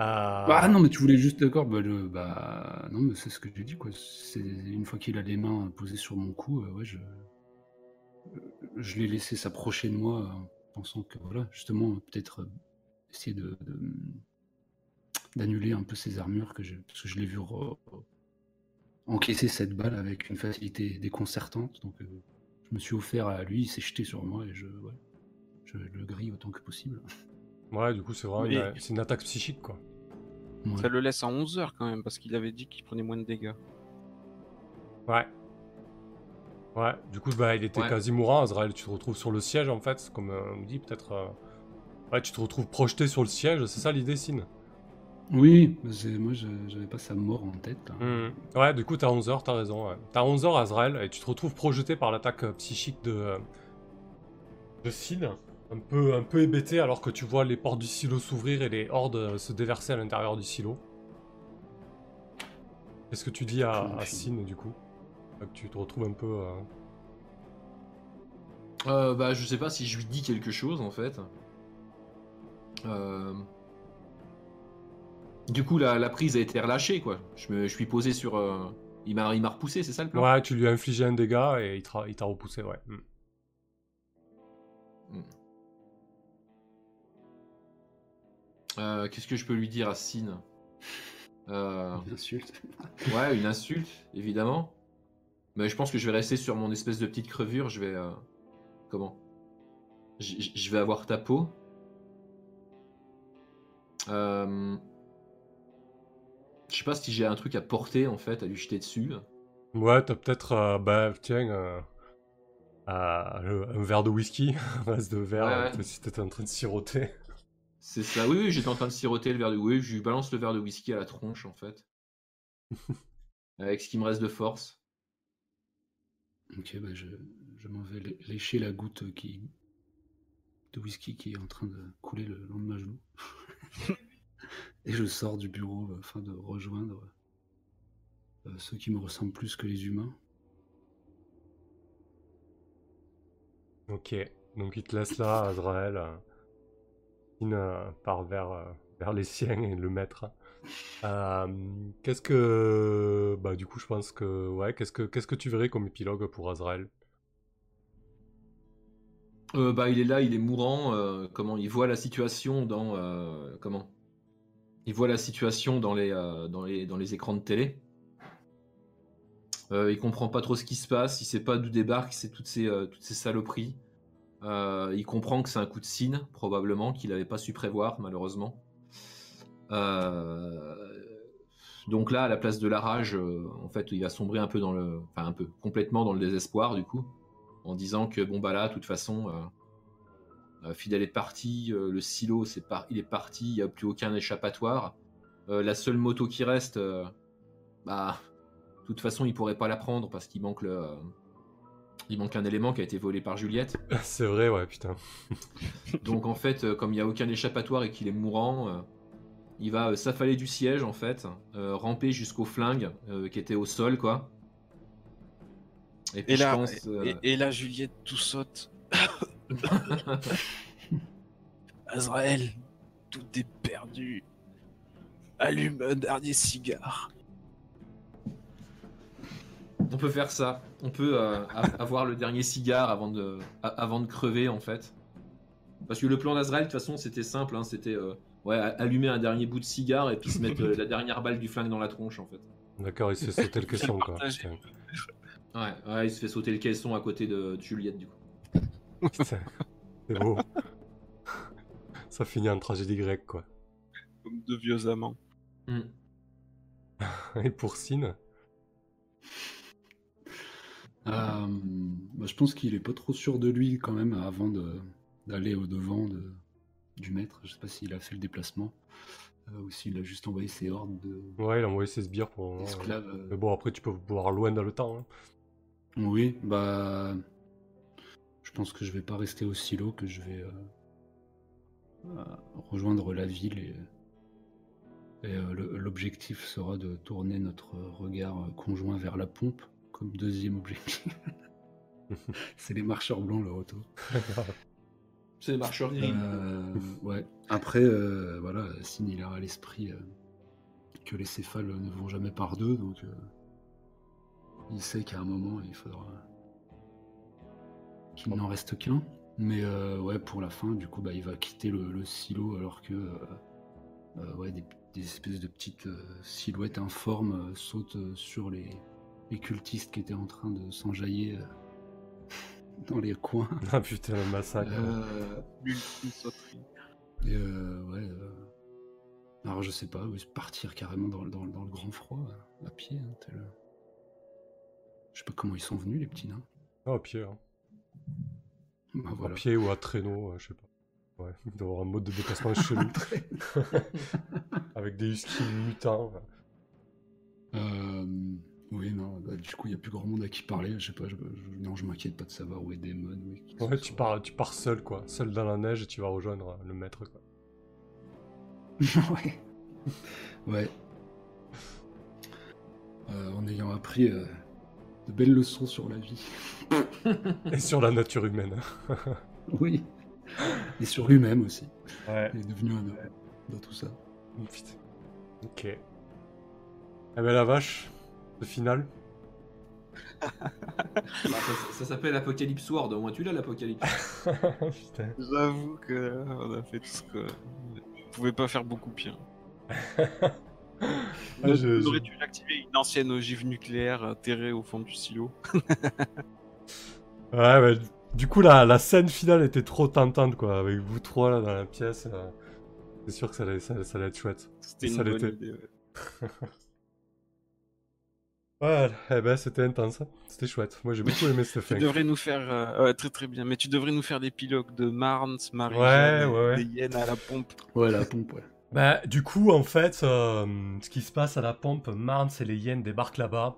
S1: Euh... Bah non, mais tu voulais juste d'accord. Bah, bah, non, mais c'est ce que j'ai dit quoi. C'est une fois qu'il a les mains posées sur mon cou, euh, ouais, je, je l'ai laissé s'approcher de moi en pensant que voilà, justement, peut-être essayer de, d'annuler un peu ses armures que je, parce que je l'ai vu encaisser cette balle avec une facilité déconcertante. Donc euh, je me suis offert à lui, il s'est jeté sur moi et je, je le grille autant que possible.
S2: Ouais, du coup c'est vraiment une, c'est une attaque psychique quoi.
S4: Ça le laisse à 11 heures quand même parce qu'il avait dit qu'il prenait moins de dégâts.
S2: Ouais. Ouais, du coup bah il était quasi mourant, Azrael, tu te retrouves sur le siège en fait, comme euh, on dit peut-être. Euh, Ouais, tu te retrouves projeté sur le siège, c'est ça l'idée, Sin?
S1: Oui, moi j'avais pas sa mort en tête.
S2: Mmh. Ouais, du coup, t'as 11h, t'as raison. T'as 11h, Azrael, et tu te retrouves projeté par l'attaque euh, psychique de, euh, de Sin. Un peu, un peu hébété alors que tu vois les portes du silo s'ouvrir et les hordes euh, se déverser à l'intérieur du silo. Qu'est-ce que tu dis à, à Sin du coup? Que Tu te retrouves un peu.
S3: Euh... bah, je sais pas si je lui dis quelque chose en fait. Euh, du coup, la, prise a été relâchée, quoi. Je, me, suis posé sur. Euh, il m'a repoussé, c'est ça le plan?
S2: Ouais, tu lui as infligé un dégât et il t'a repoussé, ouais. Mm.
S3: Mm. Euh, qu'est-ce que je peux lui dire à Sin
S1: Une insulte.
S3: ouais, une insulte, évidemment. Mais je pense que je vais rester sur mon espèce de petite crevure. Je vais. Comment? Je vais avoir ta peau. Euh... Je sais pas si j'ai un truc à porter en fait, à lui jeter dessus.
S2: Ouais, t'as peut-être, euh, bah tiens, euh, un verre de whisky, un vase de verre, si t'étais en train de siroter.
S3: C'est ça, oui, oui j'étais en train de siroter le verre de Oui, je lui balance le verre de whisky à la tronche en fait. Avec ce qui me reste de force.
S1: Ok, bah je, je m'en vais lécher la goutte qui, de whisky qui est en train de couler le long de ma genou. et je sors du bureau euh, afin de rejoindre euh, ceux qui me ressemblent plus que les humains.
S2: Ok. Donc il te laisse là, Azrael. Il part vers, vers les siens et le maître. qu'est-ce que. Bah, du coup, je pense que. Ouais, qu'est-ce que, qu'est-ce que tu verrais comme épilogue pour Azrael?
S3: Euh, bah, il est là, il est mourant. Euh, comment il voit la situation dans euh, comment? Il voit la situation dans les, dans les dans les écrans de télé. il comprend pas trop ce qui se passe. Il sait pas d'où débarquent toutes ces toutes ces saloperies. Il comprend que c'est un coup de signe probablement qu'il n'avait pas su prévoir malheureusement. donc là, à la place de la rage, en fait, il va sombrer un peu dans le, enfin un peu complètement dans le désespoir du coup en disant que bon bah là, de toute façon, euh, euh, Fidel est parti, euh, le silo il est parti, il n'y a plus aucun échappatoire. la seule moto qui reste, bah, de toute façon, il pourrait pas la prendre parce qu'il manque le, il manque un élément qui a été volé par Juliette.
S2: C'est vrai, ouais, putain.
S3: Donc en fait, comme il n'y a aucun échappatoire et qu'il est mourant, il va s'affaler du siège en fait, ramper jusqu'au flingue qui était au sol, quoi.
S4: Et, là, euh, et, là, Juliette tout saute. Azrael, tout est perdu. Allume un dernier cigare.
S3: On peut faire ça. On peut euh, avoir le dernier cigare avant de, avant de crever en fait. Parce que le plan d'Azrael, de toute façon, c'était simple. Hein, c'était euh, ouais, allumer un dernier bout de cigare et puis se mettre la dernière balle du flingue dans la tronche en fait.
S2: D'accord, il s'est sauté le caisson quoi.
S3: Ouais, ouais, il se fait sauter le caisson à côté de, Juliette, du coup.
S2: C'est beau. Ça finit en tragédie grecque, quoi.
S4: Comme de vieux amants. Hmm.
S2: Et pour Sine?
S1: Euh, bah, Je pense qu'il est pas trop sûr de lui, quand même, avant d'aller au-devant de, du maître. Je sais pas s'il a fait le déplacement. Euh, ou s'il a juste envoyé ses hordes de.
S2: Ouais, il a envoyé ses sbires pour. Esclaves. Euh. Mais bon, après, tu peux voir loin dans le temps. Hein.
S1: Oui, bah. Je pense que je vais pas rester au silo, que je vais rejoindre la ville et, euh, l'objectif sera de tourner notre regard conjoint vers la pompe comme deuxième objectif. C'est les marcheurs blancs le retour.
S3: C'est les marcheurs gris.
S1: Euh, ouais. Après, voilà, Sin il a à l'esprit que les céphales ne vont jamais par deux, donc il sait qu'à un moment, il faudra qu'il n'en reste qu'un. Mais euh, ouais, pour la fin, du coup, bah, il va quitter le, silo alors que euh, euh, ouais, des, espèces de petites silhouettes informes sautent sur les, cultistes qui étaient en train de s'enjailler dans les coins.
S2: Ah putain, le massacre.
S1: Et ouais. alors je sais pas, partir carrément dans, le grand froid, à pied, hein, tel, je sais pas comment ils sont venus, les petits nains.
S2: Ah, à pied. Hein.
S1: Bah,
S2: à pied ou à traîneau, euh, je sais pas. Ouais, il doit avoir un mode de déplacement chelou. Avec des huskies mutants.
S1: Euh, oui, non, bah, du coup, il n'y a plus grand monde à qui parler. Je sais pas, je, non, je m'inquiète pas de savoir où est Damon.
S2: ouais, tu pars, tu pars seul, quoi. Seul dans la neige et tu vas rejoindre euh, le maître, quoi.
S1: ouais. ouais. en ayant appris de belles leçons sur la vie.
S2: Et sur la nature humaine.
S1: oui. Et sur lui-même aussi.
S2: Ouais.
S1: Il est devenu un homme dans tout ça.
S2: Putain. Ok. Eh ben la vache, le final.
S3: ça, s'appelle Apocalypse World, au moins tu l'as l'Apocalypse.
S4: J'avoue que on a fait tout ce que. On pouvait pas faire beaucoup pire. Ah, aurait dû activer une ancienne ogive nucléaire terrée au fond du silo.
S2: ouais, mais du coup, la, la, scène finale était trop tentante, quoi. Avec vous trois là dans la pièce. Euh, c'est sûr que ça allait, ça, allait être chouette.
S4: C'était une bonne idée,
S2: ouais. eh ben c'était intense, hein. c'était chouette. Moi j'ai beaucoup aimé cette fin.
S4: Tu devrais nous faire, euh, ouais, très très bien, mais tu devrais nous faire des pilotes de Marnes, Marie,
S2: ouais, ouais,
S4: des hyènes à la pompe.
S1: Ouais, la pompe, ouais.
S2: Bah, du coup, en fait, euh, ce qui se passe à la pompe, Marnes et les hyènes débarquent là-bas.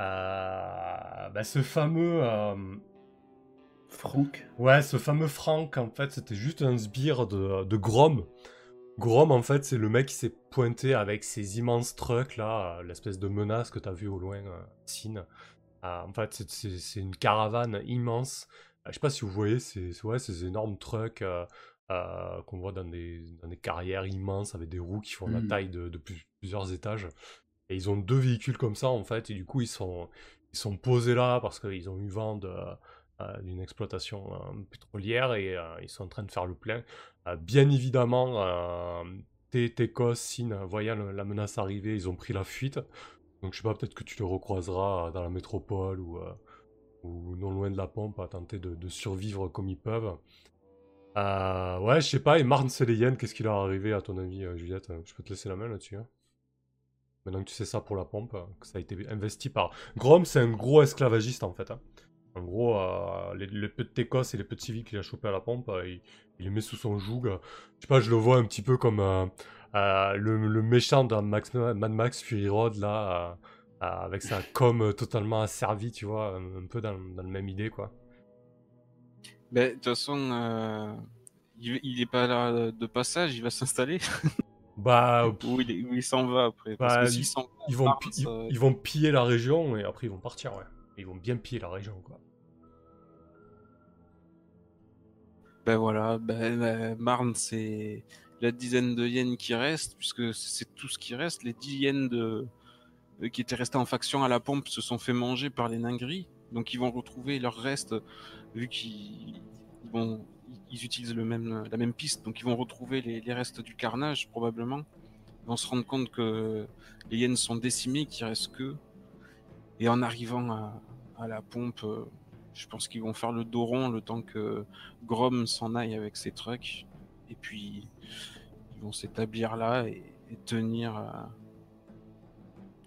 S2: Euh, bah, ce fameux. Euh,
S1: Franck
S2: Ouais, ce fameux Franck, en fait, c'était juste un sbire de, de Grom. Grom, en fait, c'est le mec qui s'est pointé avec ses immenses trucks, là, l'espèce de menace que t'as vu au loin, Sin. en fait, c'est une caravane immense je sais pas si vous voyez ces, ouais, ces énormes trucks qu'on voit dans des, dans des, carrières immenses avec des roues qui font la mmh. taille de, plusieurs étages. Et ils ont deux véhicules comme ça en fait, et du coup ils sont, ils sont posés là parce qu'ils ont eu vent d'une exploitation pétrolière et ils sont en train de faire le plein. Bien évidemment, Técos, Sin, voyant la menace arriver, ils ont pris la fuite. Donc je sais pas, peut-être que tu les recroiseras dans la métropole ou, ou non loin de la pompe à tenter de, survivre comme ils peuvent. Euh, ouais, je sais pas, et Marne Céléienne, qu'est-ce qui leur est arrivé à ton avis, euh, Juliette? Je peux te laisser la main là-dessus. Hein. Maintenant que tu sais ça pour la pompe, que ça a été investi par... Grom, c'est un gros esclavagiste en fait. Hein. En gros, euh, les, les petits écosses et les petits civils qu'il a chopé à la pompe, il, les met sous son joug. Je sais pas, je le vois un petit peu comme le, méchant dans Max, Mad Max Fury Road là, avec sa com totalement asservie, tu vois, un, peu dans, dans, la même idée quoi.
S4: Ben, de toute façon, euh, il, il, est pas là de passage, il va s'installer.
S2: Bah,
S4: où il, s'en va après.
S2: Bah, ils, vont ils, vont piller la région et après ils vont partir, ouais. Ils vont bien piller la région, quoi.
S4: Ben voilà, ben, Marne, c'est la dizaine de yens qui reste, puisque c'est tout ce qui reste. Les 10 yens de... Euh, qui étaient restés en faction à la pompe se sont fait manger par les nains gris. Donc ils vont retrouver leur reste vu qu'ils ils utilisent le même, la même piste, donc ils vont retrouver les, restes du carnage probablement. Ils vont se rendre compte que les hyènes sont décimées, qu'il reste que. Et en arrivant à, la pompe, euh, je pense qu'ils vont faire le dos rond le temps que Grom s'en aille avec ses trucks. Et puis ils vont s'établir là et, tenir euh,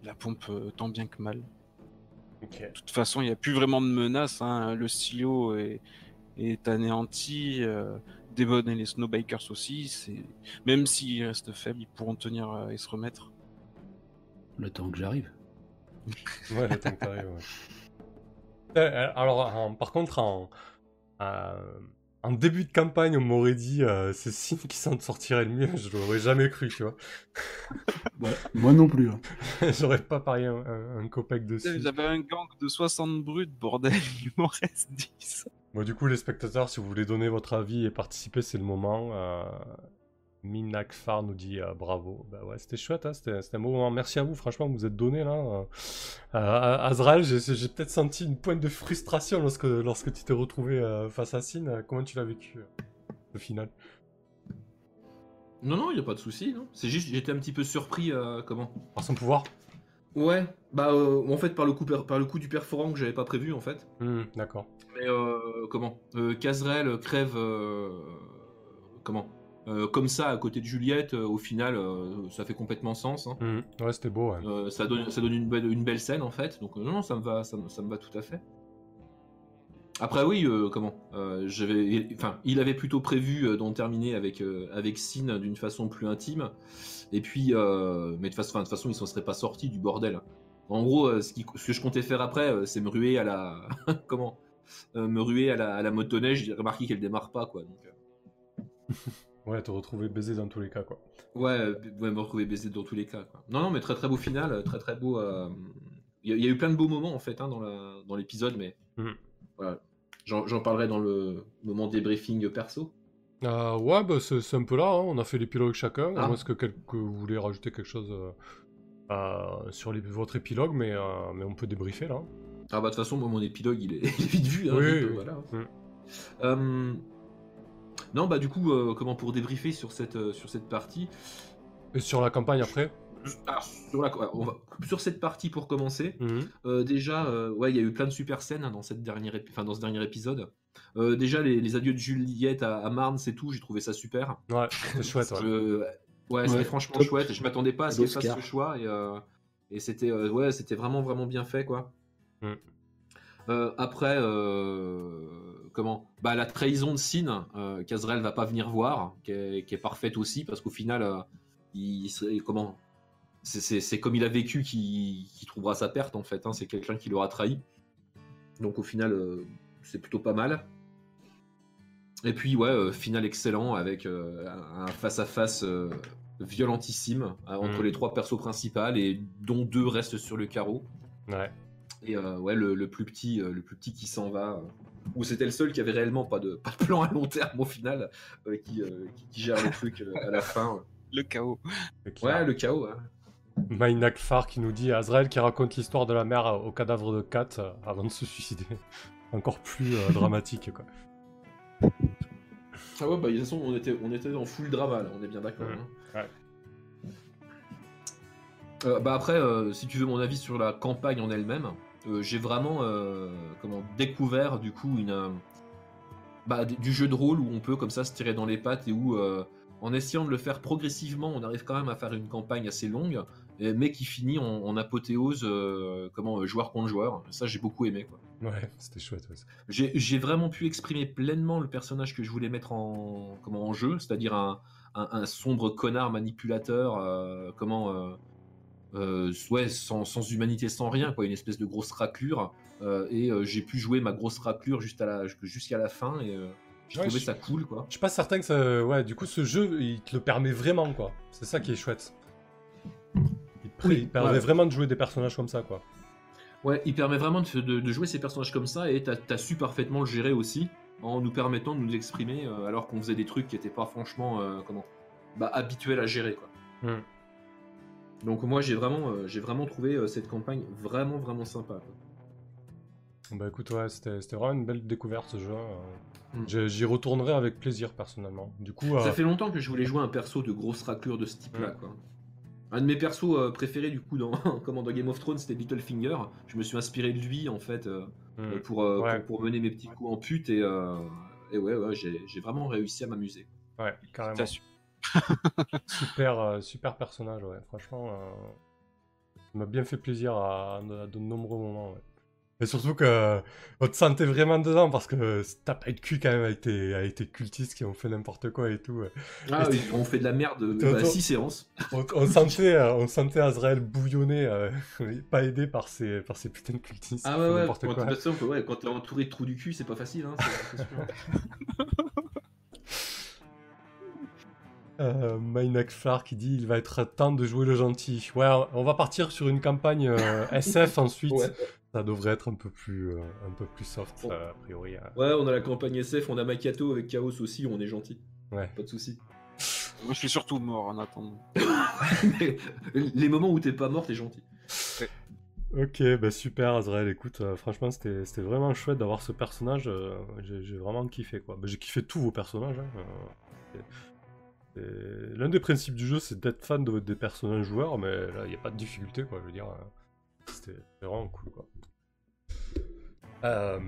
S4: la pompe euh, tant bien que mal. De toute façon, il n'y a plus vraiment de menace. Hein. Le silo est, est anéanti. Euh, Devon et les Snowbikers aussi. Même s'ils restent faibles, ils pourront tenir euh, et se remettre.
S1: Le temps que j'arrive.
S2: Ouais, le temps que t'arrives, euh, Alors, par contre, en, en début de campagne, on m'aurait dit euh, c'est Sin qui s'en sortirait le mieux. Je l'aurais jamais cru, tu vois.
S1: moi non plus. Hein.
S2: J'aurais pas parié un, un, copec dessus.
S4: J'avais un gang de 60 brutes, bordel, il m'en reste 10.
S2: Bon, du coup, les spectateurs, si vous voulez donner votre avis et participer, c'est le moment. Euh, Minakfar nous dit euh, bravo. Bah ouais, c'était chouette, hein, c'était, un beau moment. Merci à vous, franchement, vous êtes donné là. Euh, Azrael, j'ai, peut-être senti une pointe de frustration lorsque, lorsque tu t'es retrouvé euh, face à Sin. Comment tu l'as vécu au final?
S3: Non, non, il n'y a pas de souci. Non. C'est juste, j'étais un petit peu surpris. comment?
S2: Par son pouvoir?
S3: Ouais, bah en fait par le coup par le coup du perforant que j'avais pas prévu en fait.
S2: Mmh, d'accord.
S3: Mais comment? Kazrel crève comment? Euh, comme ça, à côté de Juliette, euh, au final, euh, ça fait complètement sens. Hein.
S2: Mmh. Ouais, c'était beau.
S3: ça donne, ça donne une, belle, une belle scène en fait. Donc non, ça me va, ça, me va tout à fait. Après oui, comment j'avais, enfin, il avait plutôt prévu d'en terminer avec avec Sin d'une façon plus intime. Et puis, mais de, façon, de façon, ils s'en seraient pas sortis du bordel. En gros, ce, ce, que je comptais faire après, c'est me ruer à la comment, me ruer à la, à la motoneige. J'ai remarqué qu'elle démarre pas quoi. Donc.
S2: Ouais, te retrouver baisé dans tous les cas, quoi.
S3: Ouais, ouais me retrouver baisé dans tous les cas, quoi. Non, non, mais très très beau final, très très beau. Euh, il y, a eu plein de beaux moments en fait hein, dans l'épisode, mais mmh. voilà. J'en parlerai dans le moment débriefing perso.
S2: Euh, ouais, bah, c'est un peu là, hein. on a fait l'épilogue chacun. Ah. Est-ce que, que, vous voulez rajouter quelque chose euh, sur les, votre épilogue, mais, mais on peut débriefer là.
S3: Ah bah de toute façon, moi, mon épilogue il est, vite vu. Hein,
S2: oui,
S3: voilà. Mmh. Non, bah du coup, euh, comment pour débriefer sur cette, euh, sur cette partie
S2: Et sur la campagne après
S3: ah, sur, la, on va, sur, cette partie pour commencer, mhm. euh, déjà, ouais, il y a eu plein de super scènes hein, dans, cette dernière enfin, dans ce dernier épisode. déjà, les, adieux de Juliette à, Marne, c'est tout, j'ai trouvé ça super.
S2: Ouais, c'était chouette.
S3: Ouais, ouais c'était franchement chouette. Je m'attendais pas à ce qu'elle fasse ce choix et, et c'était ouais, c'était vraiment, vraiment bien fait, quoi. Mm. après, comment Bah la trahison de Sin, euh, qu'Azrael va pas venir voir, qui est, parfaite aussi parce qu'au final, euh, il, comment c'est comme il a vécu qui trouvera sa perte en fait. Hein, c'est quelqu'un qui l'aura trahi. Donc au final, euh, c'est plutôt pas mal. Et puis ouais, euh, final excellent avec un face à face violentissime entre mm. les trois persos principaux et dont deux restent sur le carreau.
S2: Ouais.
S3: Et ouais, le, plus petit, le plus petit qui s'en va où c'était le seul qui avait réellement pas de, pas de plan à long terme au final, qui, qui, gère le truc à la fin.
S4: Le chaos.
S3: Ouais, le chaos.
S2: Mainak Far qui nous dit Azrael qui raconte l'histoire de la mère au cadavre de Kat avant de se suicider. Encore plus dramatique quoi.
S3: Ah ouais, bah de toute façon, on était, on était dans full drama là, on est bien d'accord. Hein. Ouais. Euh, bah après, euh, si tu veux mon avis sur la campagne en elle-même, euh, j'ai vraiment comment découvert du coup une bah, du jeu de rôle où on peut comme ça se tirer dans les pattes et où en essayant de le faire progressivement, on arrive quand même à faire une campagne assez longue, mais qui finit en, apothéose, comment joueur contre joueur. Ça, j'ai beaucoup aimé. Quoi.
S2: Ouais, c'était chouette.
S3: J'ai vraiment pu exprimer pleinement le personnage que je voulais mettre en, comment, en jeu, c'est-à-dire un, un, sombre connard manipulateur, comment euh, ouais, sans, humanité, sans rien, quoi, une espèce de grosse raclure. Euh, et euh, j'ai pu jouer ma grosse raclure jusqu'à la, jusqu'à la fin et j'ai trouvé ça cool, quoi.
S2: Je suis pas certain que ça, ouais, du coup, ce jeu, il te le permet vraiment, quoi. C'est ça qui est chouette. Il, permet vraiment de jouer des personnages comme ça, quoi.
S3: Ouais, il permet vraiment de, jouer ces personnages comme ça et t'as as su parfaitement le gérer aussi en nous permettant de nous exprimer alors qu'on faisait des trucs qui étaient pas franchement comment bah, habituels à gérer quoi. Hmm. Donc moi j'ai vraiment, euh, j'ai vraiment trouvé euh, cette campagne vraiment vraiment sympa.
S2: Bah écoute ouais, c'était vraiment une belle découverte ce jeu. Hein. Mm. J'y retournerai avec plaisir personnellement. Du coup,
S3: ça euh, fait longtemps que je voulais jouer un perso de grosse raclure de ce type-là. Mm. Quoi. Un de mes persos préférés du coup dans, dans Game of Thrones c'était Littlefinger. Je me suis inspiré de lui en fait mm. pour, pour, mener mes petits coups en pute et, et ouais, ouais j'ai vraiment réussi à m'amuser.
S2: Ouais, carrément super, euh, super personnage, ouais. Franchement, euh, m'a bien fait plaisir à, de nombreux moments, ouais. Et surtout que on te sentait vraiment dedans parce que t'as pas eu de cul quand même avec tes, avec tes cultistes qui ont fait n'importe quoi et tout.
S3: Ah oui, on fait de la merde bah, 6 séances.
S2: On, sentait, euh, on sentait Azrael bouillonner, pas aidé par ses, par ses putains de cultistes.
S3: Ah ouais, ouais, quand, ouais, quand t'es entouré de trous du cul, c'est pas facile. Hein,
S2: Euh, Flar qui dit il va être temps de jouer le gentil. Ouais, on va partir sur une campagne SF euh, ensuite. Ça devrait être un peu plus, euh, un peu plus soft euh, a priori.
S3: Ouais, on a la campagne SF, on a Makato avec Chaos aussi, on est gentil.
S2: Ouais.
S3: Pas de souci.
S4: Moi je suis surtout mort en attendant.
S3: les moments où t'es pas mort, t'es gentil.
S2: Ok, bah super Azrael, écoute, franchement c'était vraiment chouette d'avoir ce personnage, j'ai vraiment kiffé quoi. Bah, j'ai kiffé tous vos personnages. Hein. L'un des principes du jeu, c'est d'être fan de, des personnages joueurs, mais là, il n'y a pas de difficulté, quoi. Je veux dire, euh, c'était vraiment cool, quoi. Euh,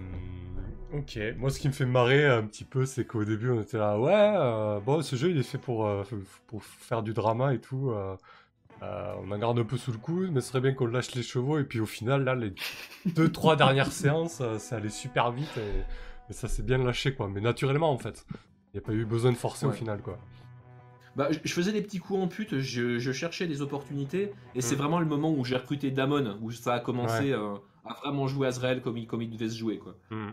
S2: ok, moi ce qui me fait marrer un petit peu, c'est qu'au début on était là, ouais, euh, bon, ce jeu il est fait pour, pour faire du drama et tout. on en garde un peu sous le coude, mais ce serait bien qu'on lâche les chevaux. Et puis au final, là, les deux, trois dernières séances, ça allait super vite et, ça s'est bien lâché, quoi. Mais naturellement, en fait, il n'y a pas eu besoin de forcer au final, quoi.
S3: Bah, je faisais des petits coups en pute, je, cherchais des opportunités, et c'est mm. vraiment le moment où j'ai recruté Damon, où ça a commencé euh, à vraiment jouer Azrael comme il, comme il devait se jouer. Quoi.
S2: Mm.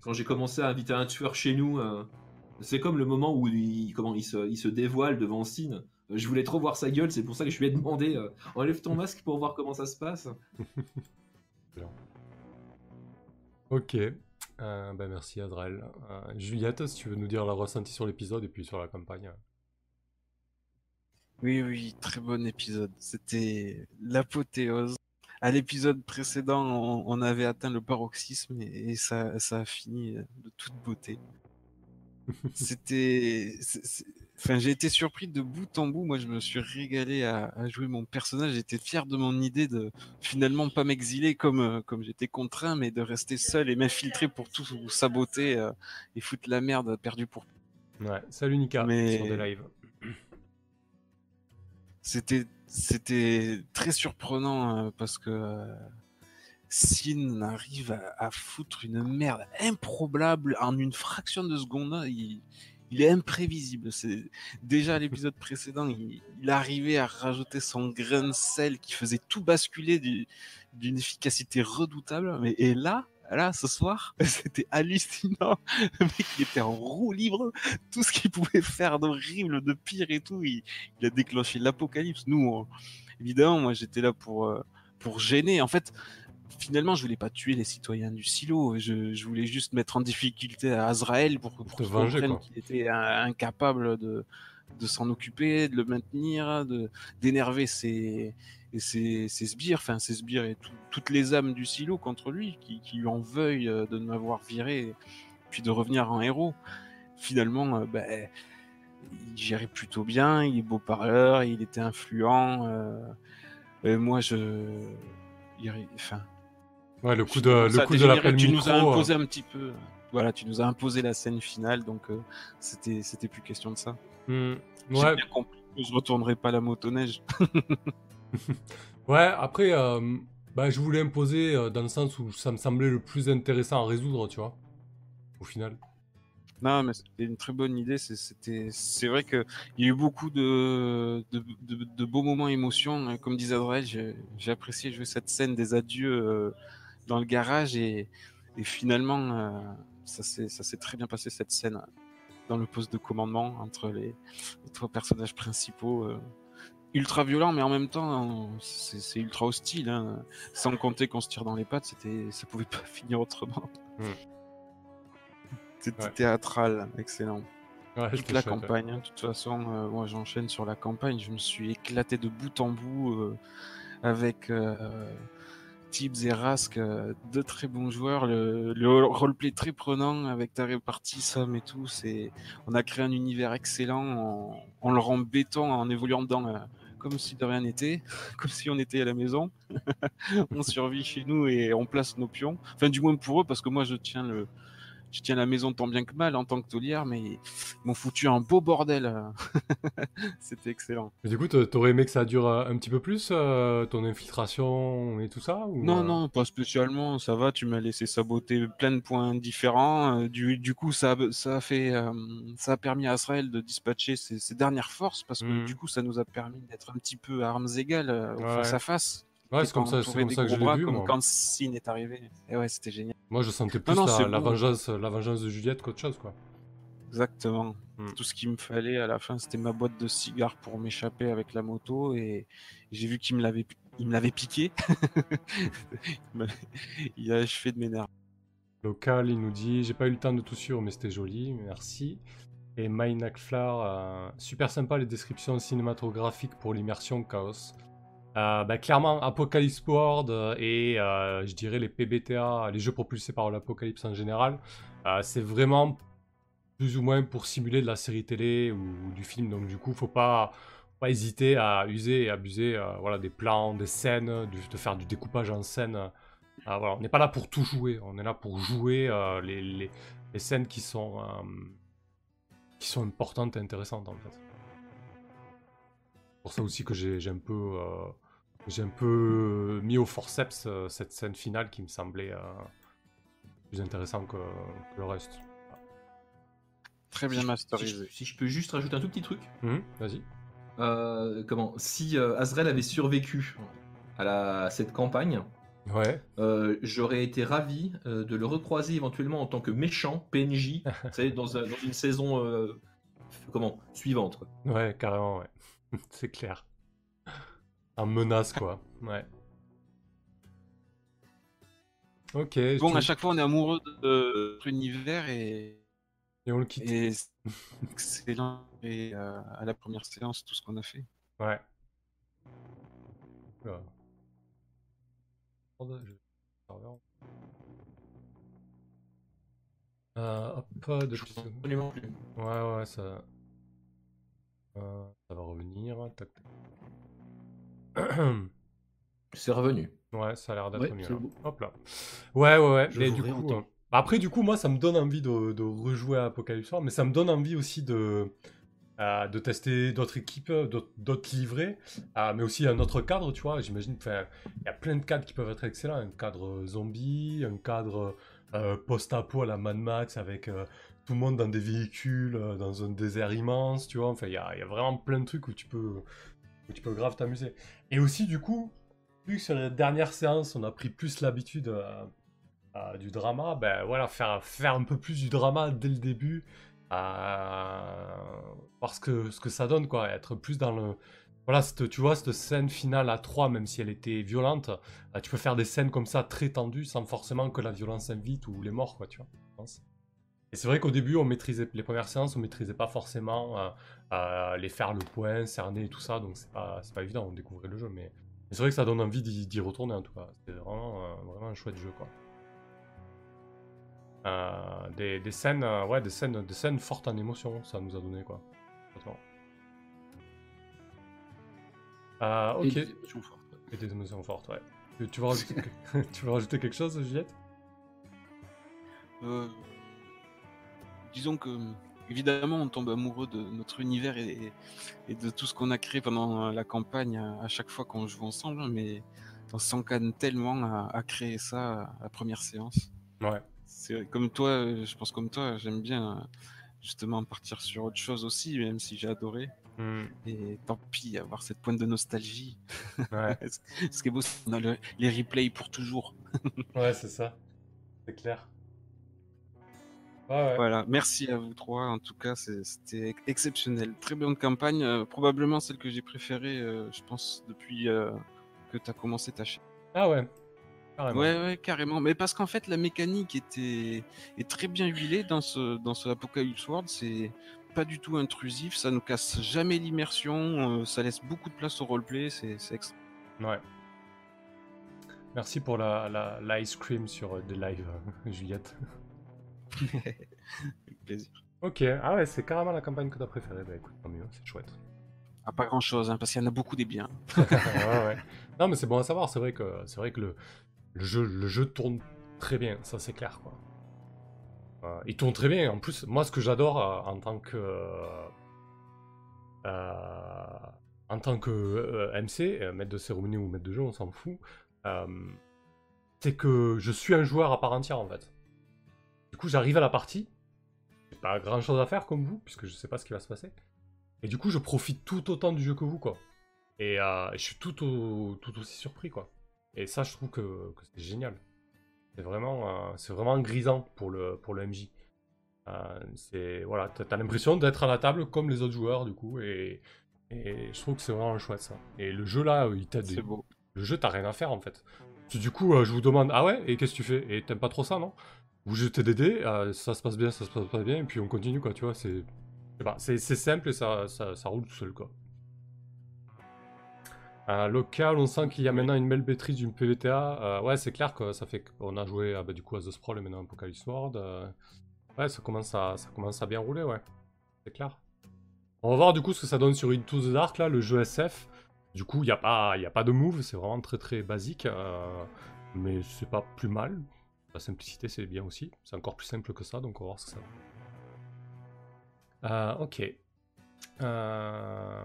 S3: Quand j'ai commencé à inviter un tueur chez nous, euh, c'est comme le moment où il, comment, il, se, il se dévoile devant Sin. Je voulais trop voir sa gueule, c'est pour ça que je lui ai demandé euh, enlève ton masque pour voir comment ça se passe.
S2: ok, bah merci Azrael. Juliette, si tu veux nous dire la ressenti sur l'épisode et puis sur la campagne.
S4: Oui, oui, très bon épisode. C'était l'apothéose. À l'épisode précédent, on, avait atteint le paroxysme et, ça, ça a fini de toute beauté. C'était. Enfin, j'ai été surpris de bout en bout. Moi, je me suis régalé à, jouer mon personnage. J'étais fier de mon idée de finalement pas m'exiler comme, euh, comme j'étais contraint, mais de rester seul et m'infiltrer pour tout saboter euh, et foutre la merde perdue pour.
S2: Ouais, salut Nika mais... sur des lives
S4: c'était c'était très surprenant euh, parce que euh, Sin arrive à, foutre une merde improbable en une fraction de seconde. Il, est imprévisible. C'est déjà à l'épisode précédent, il, il, arrivait à rajouter son grain de sel qui faisait tout basculer d'une efficacité redoutable. Mais et là, là, ce soir, c'était hallucinant. Le mec, il était en roue libre. Tout ce qu'il pouvait faire d'horrible, de pire et tout, il, a déclenché l'apocalypse. Nous, évidemment, moi, j'étais là pour, euh, pour gêner. En fait, finalement, je voulais pas tuer les citoyens du silo. Je, voulais juste mettre en difficulté à Azrael pour, pour, qu'il qu'il était incapable de, de s'en occuper, de le maintenir, d'énerver ses, ses, ses, sbires, enfin ses sbires et toutes les âmes du silo contre lui, qui, qui lui en veuillent euh, de ne m'avoir viré, puis de revenir en héros. Finalement, euh, ben, il gérait plutôt bien, il est beau parleur, il était influent. Euh, et moi, je, enfin,
S2: Ouais, le coup de, le coup de l'appel
S4: Tu
S2: nous
S4: as imposé un petit peu. Voilà, tu nous as imposé la scène finale, donc euh, c'était, c'était plus question de ça.
S2: Mmh.
S4: Ouais. J'ai bien compris que je retournerai pas la motoneige.
S2: ouais, après, euh, bah, je voulais imposer euh, dans le sens où ça me semblait le plus intéressant à résoudre, tu vois, au final.
S4: Non, mais c'était une très bonne idée. C'est vrai qu'il y a eu beaucoup de, de, beaux moments émotions. Comme disait Adrel, j'ai apprécié jouer cette scène des adieux dans le garage et, finalement, euh, ça s'est très bien passé cette scène dans le poste de commandement entre les, trois personnages principaux. Euh, ultra violent, mais en même temps, c'est ultra hostile. Hein. Sans compter qu'on se tire dans les pattes, c'était, ça pouvait pas finir autrement. Hmm. C'était théâtral, excellent. Toute la campagne, hein. de toute façon, euh, moi j'enchaîne sur la campagne. Je me suis éclaté de bout en bout avec Tibbs et Rask, euh, deux très bons joueurs. Le, roleplay très prenant avec ta répartie, Sam et tout. C'est, on a créé un univers excellent. On, le rend béton en évoluant dedans, euh, comme si de rien n'était, comme si on était à la maison. on survit chez nous et on place nos pions. Enfin, du moins pour eux, parce que moi je tiens le, je tiens la maison tant bien que mal en tant que taulière, mais ils m'ont foutu un beau bordel. C'était excellent.
S2: Mais du coup, t'aurais aimé que ça dure euh, un petit peu plus, euh, ton infiltration et tout ça
S4: Non, euh? non, pas spécialement. Ça va, tu m'as laissé saboter plein de points différents. Du, du coup, ça, ça, a fait, ça a permis à Israël de dispatcher ses, dernières forces, parce que mmh. du coup, ça nous a permis d'être un petit peu à armes égales face à face.
S2: Ouais, c'est comme ça, c'est comme ça que je l'ai vu.
S4: Comme quand Sin est arrivé. Et ouais, c'était génial.
S2: Moi, je sentais plus la, vengeance, la vengeance de Juliette qu'autre chose, quoi.
S4: Exactement. Hmm. Tout ce qu'il me fallait à la fin, c'était ma boîte de cigares pour m'échapper avec la moto. Et j'ai vu qu'il me l'avait, il me l'avait piqué. il a achevé de m'énerver.
S2: Local, il nous dit J'ai pas eu le temps de tout suivre, mais c'était joli, merci. Et Mynakflar, euh, super sympa les descriptions cinématographiques pour l'immersion Chaos. Euh, bah, clairement, Apocalypse World euh, et euh, je dirais les PBTA, les jeux propulsés par l'Apocalypse en général, c'est vraiment plus ou moins pour simuler de la série télé ou, du film. Donc du coup, faut pas, pas hésiter à user et abuser voilà, des plans, des scènes, de, faire du découpage en scène. voilà, on n'est pas là pour tout jouer, on est là pour jouer les, les, les, scènes qui sont, qui sont importantes et intéressantes en fait. Pour ça aussi que j'ai un peu j'ai un peu mis au forceps euh, cette scène finale qui me semblait euh, plus intéressant que, le reste.
S3: Très bien masterisé. Si je, peux juste rajouter un tout petit truc.
S2: Hum, vas-y.
S3: Euh, comment? Si Azrael avait survécu à, la, cette campagne,
S2: ouais.
S3: j'aurais été ravi de le recroiser éventuellement en tant que méchant PNJ, dans, dans, une saison comment? Suivante.
S2: Ouais, carrément, ouais. C'est clair. Un menace, quoi. Ouais. Ok.
S4: Bon, à chaque fois, on est amoureux de notre univers et.
S2: Et on le quitte.
S4: Et excellent. Et euh, à la première séance, tout ce qu'on a fait.
S2: Ouais. Euh, hop, de. Ouais, ouais, ça. Euh, ça va revenir. Tac, tac.
S3: C'est revenu.
S2: Ouais, ça a l'air d'être mieux. Hop là. Ouais, ouais, ouais. du coup, euh, Après, du coup, moi, ça me donne envie de, de rejouer à Apocalypse War, mais ça me donne envie aussi de, euh, de tester d'autres équipes, d'autres livrets, euh, mais aussi un autre cadre, tu vois. J'imagine, il y a plein de cadres qui peuvent être excellents. Un cadre zombie, un cadre post-apo à la Mad Max avec tout le monde dans des véhicules, dans un désert immense, tu vois. Enfin, il y a, y a, vraiment plein de trucs où tu peux, où tu peux grave t'amuser. Et aussi, du coup, vu que sur la dernière séance, on a pris plus l'habitude euh, du drama, ben voilà, faire, faire un peu plus du drama dès le début, euh, voir ce que, ce que ça donne, quoi, être plus dans le, voilà, tu vois, cette scène finale à 3, même si elle était violente, euh, tu peux faire des scènes comme ça très tendues sans forcément que la violence invite ou les morts, quoi, tu vois. Et c'est vrai qu'au début, on maîtrisait les premières séances, on maîtrisait pas forcément euh, euh, les faire le point, cerner et tout ça, donc c'est pas, pas évident, on découvrait le jeu, mais, c'est vrai que ça donne envie d'y retourner en tout cas. C'est vraiment, vraiment un chouette jeu, quoi. des, des, scènes, ouais, des scènes, des scènes fortes en émotion, ça nous a donné quoi. Ok. Et des émotions fortes. Et des émotions fortes, ouais. Tu, veux, rajouter, tu veux rajouter quelque chose, Juliette?
S4: Euh, Disons que, évidemment, on tombe amoureux de notre univers et, de tout ce qu'on a créé pendant la campagne à, chaque fois qu'on joue ensemble, mais on s'encadre tellement à, créer ça à la première séance.
S2: Ouais.
S4: C'est comme toi, je pense comme toi, j'aime bien justement partir sur autre chose aussi, même si j'ai adoré. Hmm. Et tant pis, avoir cette pointe de nostalgie. Ouais. Ce qui est beau, c'est a les replays pour toujours.
S2: ouais, c'est ça. C'est clair.
S4: Voilà, merci à vous trois. En tout cas, c'était exceptionnel. Très bonne campagne. Euh, probablement celle que j'ai préférée, euh, je pense, depuis euh, que tu as commencé ta chaîne.
S2: Ah ouais.
S4: Carrément. Ouais, ouais, carrément. Mais parce qu'en fait, la mécanique était est très bien huilée dans ce dans ce Apocalypse World. C'est pas du tout intrusif, ça ne casse jamais l'immersion, ça laisse beaucoup de place au roleplay, c'est extra.
S2: Ouais. Merci pour la, l'ice cream sur The Live, Juliette.
S4: Avec plaisir.
S2: Ok, ah ouais, c'est carrément la campagne que t'as préférée. Bah écoute, tant mieux, c'est chouette.
S4: Ah, pas grand chose, hein, parce qu'il y en a beaucoup des biens.
S2: ouais, ouais. Non, mais c'est bon à savoir, c'est vrai que, c'est vrai que le, le, jeu, le jeu tourne très bien, ça c'est clair, quoi. Euh, il tourne très bien. En plus, moi, ce que j'adore euh, en tant que euh, en tant que MC, maître de cérémonie ou maître de jeu, on s'en fout, c'est que je suis un joueur à part entière en fait. Du coup, j'arrive à la partie, j'ai pas grand chose à faire comme vous, puisque je sais pas ce qui va se passer. Et du coup, je profite tout autant du jeu que vous, quoi. Et je suis tout, tout aussi surpris, quoi. Et ça, je trouve que c'est génial. C'est vraiment, euh, c'est vraiment grisant pour le, pour le MJ. Euh, c'est voilà, t'as l'impression d'être à la table comme les autres joueurs du coup, et, et je trouve que c'est vraiment chouette ça. Et le jeu là, il t'aide.
S4: C'est beau.
S2: Le jeu, t'as rien à faire en fait. Du coup, euh, je vous demande, ah ouais, et qu'est-ce que tu fais? Et t'aimes pas trop ça, non? Vous jetez des dés, ça se passe bien, ça se passe pas bien, et puis on continue quoi, tu vois. C'est, c'est simple et ça, ça, roule tout seul quoi. Local, on sent qu'il y a maintenant une belle maîtrise d'une PVTA. Euh, ouais, c'est clair que ça fait qu'on a joué ah, bah, du coup à The Sprawl et maintenant Apocalypse World. Euh. ouais, ça commence, à, ça commence à bien rouler, ouais. C'est clair. On va voir du coup ce que ça donne sur Into the Dark, là, le jeu SF. Du coup, il n'y a, pas, a pas de move, c'est vraiment très très basique. Euh, mais c'est pas plus mal. La simplicité, c'est bien aussi. C'est encore plus simple que ça, donc on va voir ce que ça donne. ok. Euh...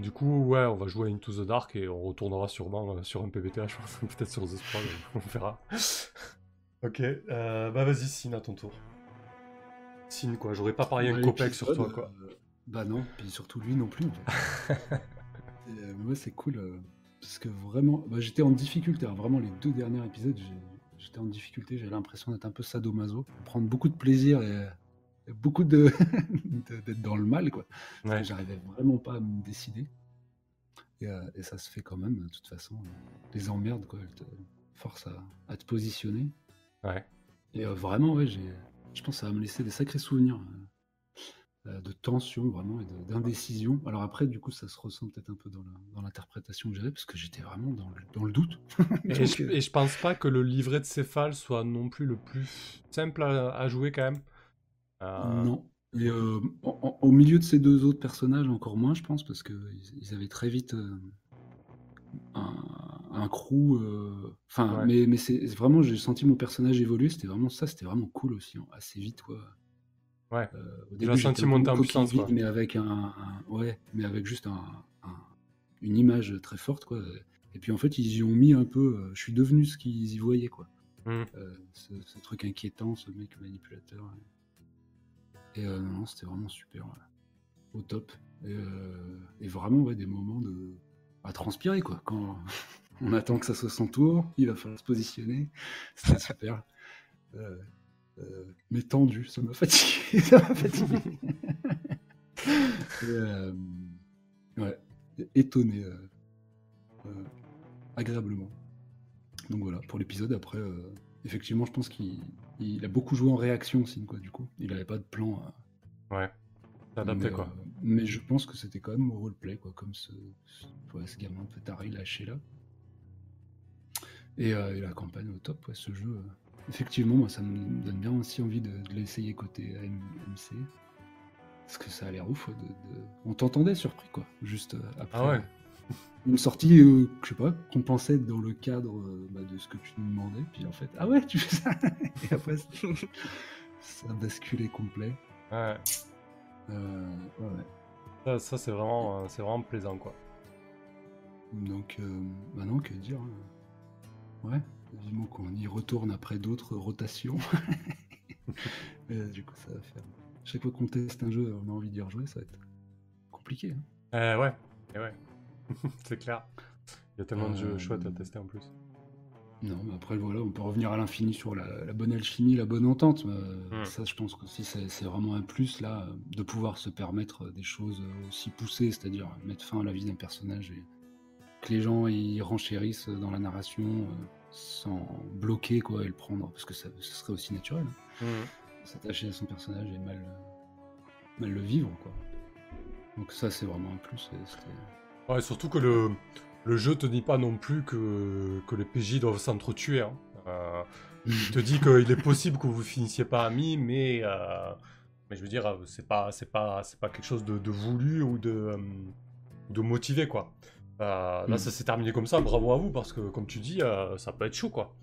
S2: Du coup, ouais, on va jouer Into the Dark et on retournera sûrement euh, sur un PBTA, je pense, peut-être sur The Sprawl, on verra. ok, euh, bah vas-y, Sin, à ton tour. Sin, quoi, j'aurais pas parié un copec sur toi, quoi.
S1: Euh, bah non, puis surtout lui non plus. ouais, c'est cool, parce que vraiment, bah, j'étais en difficulté, hein, vraiment les deux derniers épisodes, j'étais en difficulté, j'avais l'impression d'être un peu sadomaso, prendre beaucoup de plaisir et beaucoup de d'être dans le mal quoi. J'arrivais vraiment pas à me décider. Euh, et, ça se fait quand même de toute façon. Les emmerdes quoi, elles te forcent à, te positionner.
S2: Ouais.
S1: Et euh, vraiment ouais, j'ai, je pense que ça va me laisser des sacrés souvenirs euh, de tension vraiment et d'indécision. Alors après du coup ça se ressent peut-être un peu dans, l'interprétation que j'avais parce que j'étais vraiment dans le, dans le doute.
S2: et, je, pense pas que le livret de céphale soit non plus le plus simple à jouer quand même.
S1: Euh, non. Et euh, au milieu de ces deux autres personnages, encore moins, je pense, parce qu'ils ils avaient très vite euh, un, crew. Enfin, mais, mais c'est vraiment, j'ai senti mon personnage évoluer. C'était vraiment ça, c'était vraiment cool aussi, hein, assez vite, quoi.
S2: Ouais. au début, j'ai senti mon puissance,
S1: mais avec un, ouais, mais avec juste un, une image très forte, quoi. Et puis en fait, ils y ont mis un peu. je suis devenu ce qu'ils y voyaient, quoi. Mmh. ce, truc inquiétant, ce mec manipulateur. Et euh, non, c'était vraiment super. Au top. Et, euh, vraiment, ouais, des moments de. à transpirer, quoi. Quand on attend que ça soit son tour, il va falloir se positionner. C'était super. Euh, mais tendu, ça m'a fatigué. ça m'a fatigué. ouais. étonné agréablement. Donc voilà, pour l'épisode, après, effectivement, je pense qu'il a beaucoup joué en réaction aussi, quoi, du coup. Il n'avait pas de plan.
S2: Ouais. Adapté, quoi.
S1: mais je pense que c'était quand même au roleplay, quoi, comme ce, ce, ce gamin un peu taré lâché là. Et, la campagne au top, ce jeu effectivement, moi, ça me donne bien aussi envie de, l'essayer côté MC. Parce que ça a l'air ouf. De, On t'entendait surpris, quoi. Juste euh, après.
S2: Ah ouais.
S1: Une sortie, euh, je sais pas, qu'on pensait dans le cadre euh, bah, de ce que tu nous demandais. Puis en fait, ah ouais, tu fais ça. Et après, ça a basculé complet.
S2: Ouais. ouais, Ça, c'est vraiment, c'est vraiment plaisant, quoi.
S1: Donc, maintenant, bah que dire hein. Ouais. Vivement qu'on y retourne après d'autres rotations. du coup, ça va faire. Chaque fois qu'on teste un jeu, on a envie d'y rejouer, ça va être compliqué.
S2: Hein. Euh, ouais, ouais. c'est clair. Il y a tellement de jeux euh, chouettes à tester en plus.
S1: Non, mais après, voilà, on peut revenir à l'infini sur la, bonne alchimie, la bonne entente. Hmm. Ça, je pense que c'est vraiment un plus, là, de pouvoir se permettre des choses aussi poussées, c'est-à-dire mettre fin à la vie d'un personnage et que les gens y renchérissent dans la narration. Euh, sans bloquer quoi et le prendre parce que ça, ce serait aussi naturel. Mmh. S'attacher à son personnage et mal, mal le vivre quoi. Donc ça c'est vraiment un plus.
S2: Ouais, surtout que le, le jeu te dit pas non plus que, que les PJ doivent s'entretuer. Hein. Euh, il te dit qu'il est possible que vous finissiez pas amis, mais euh, mais je veux dire c'est pas c'est pas c'est pas quelque chose de, de voulu ou de euh, de motivé quoi. Euh, là, hmm. ça s'est terminé comme ça, bravo à vous, parce que comme tu dis, euh, ça peut être chaud, quoi.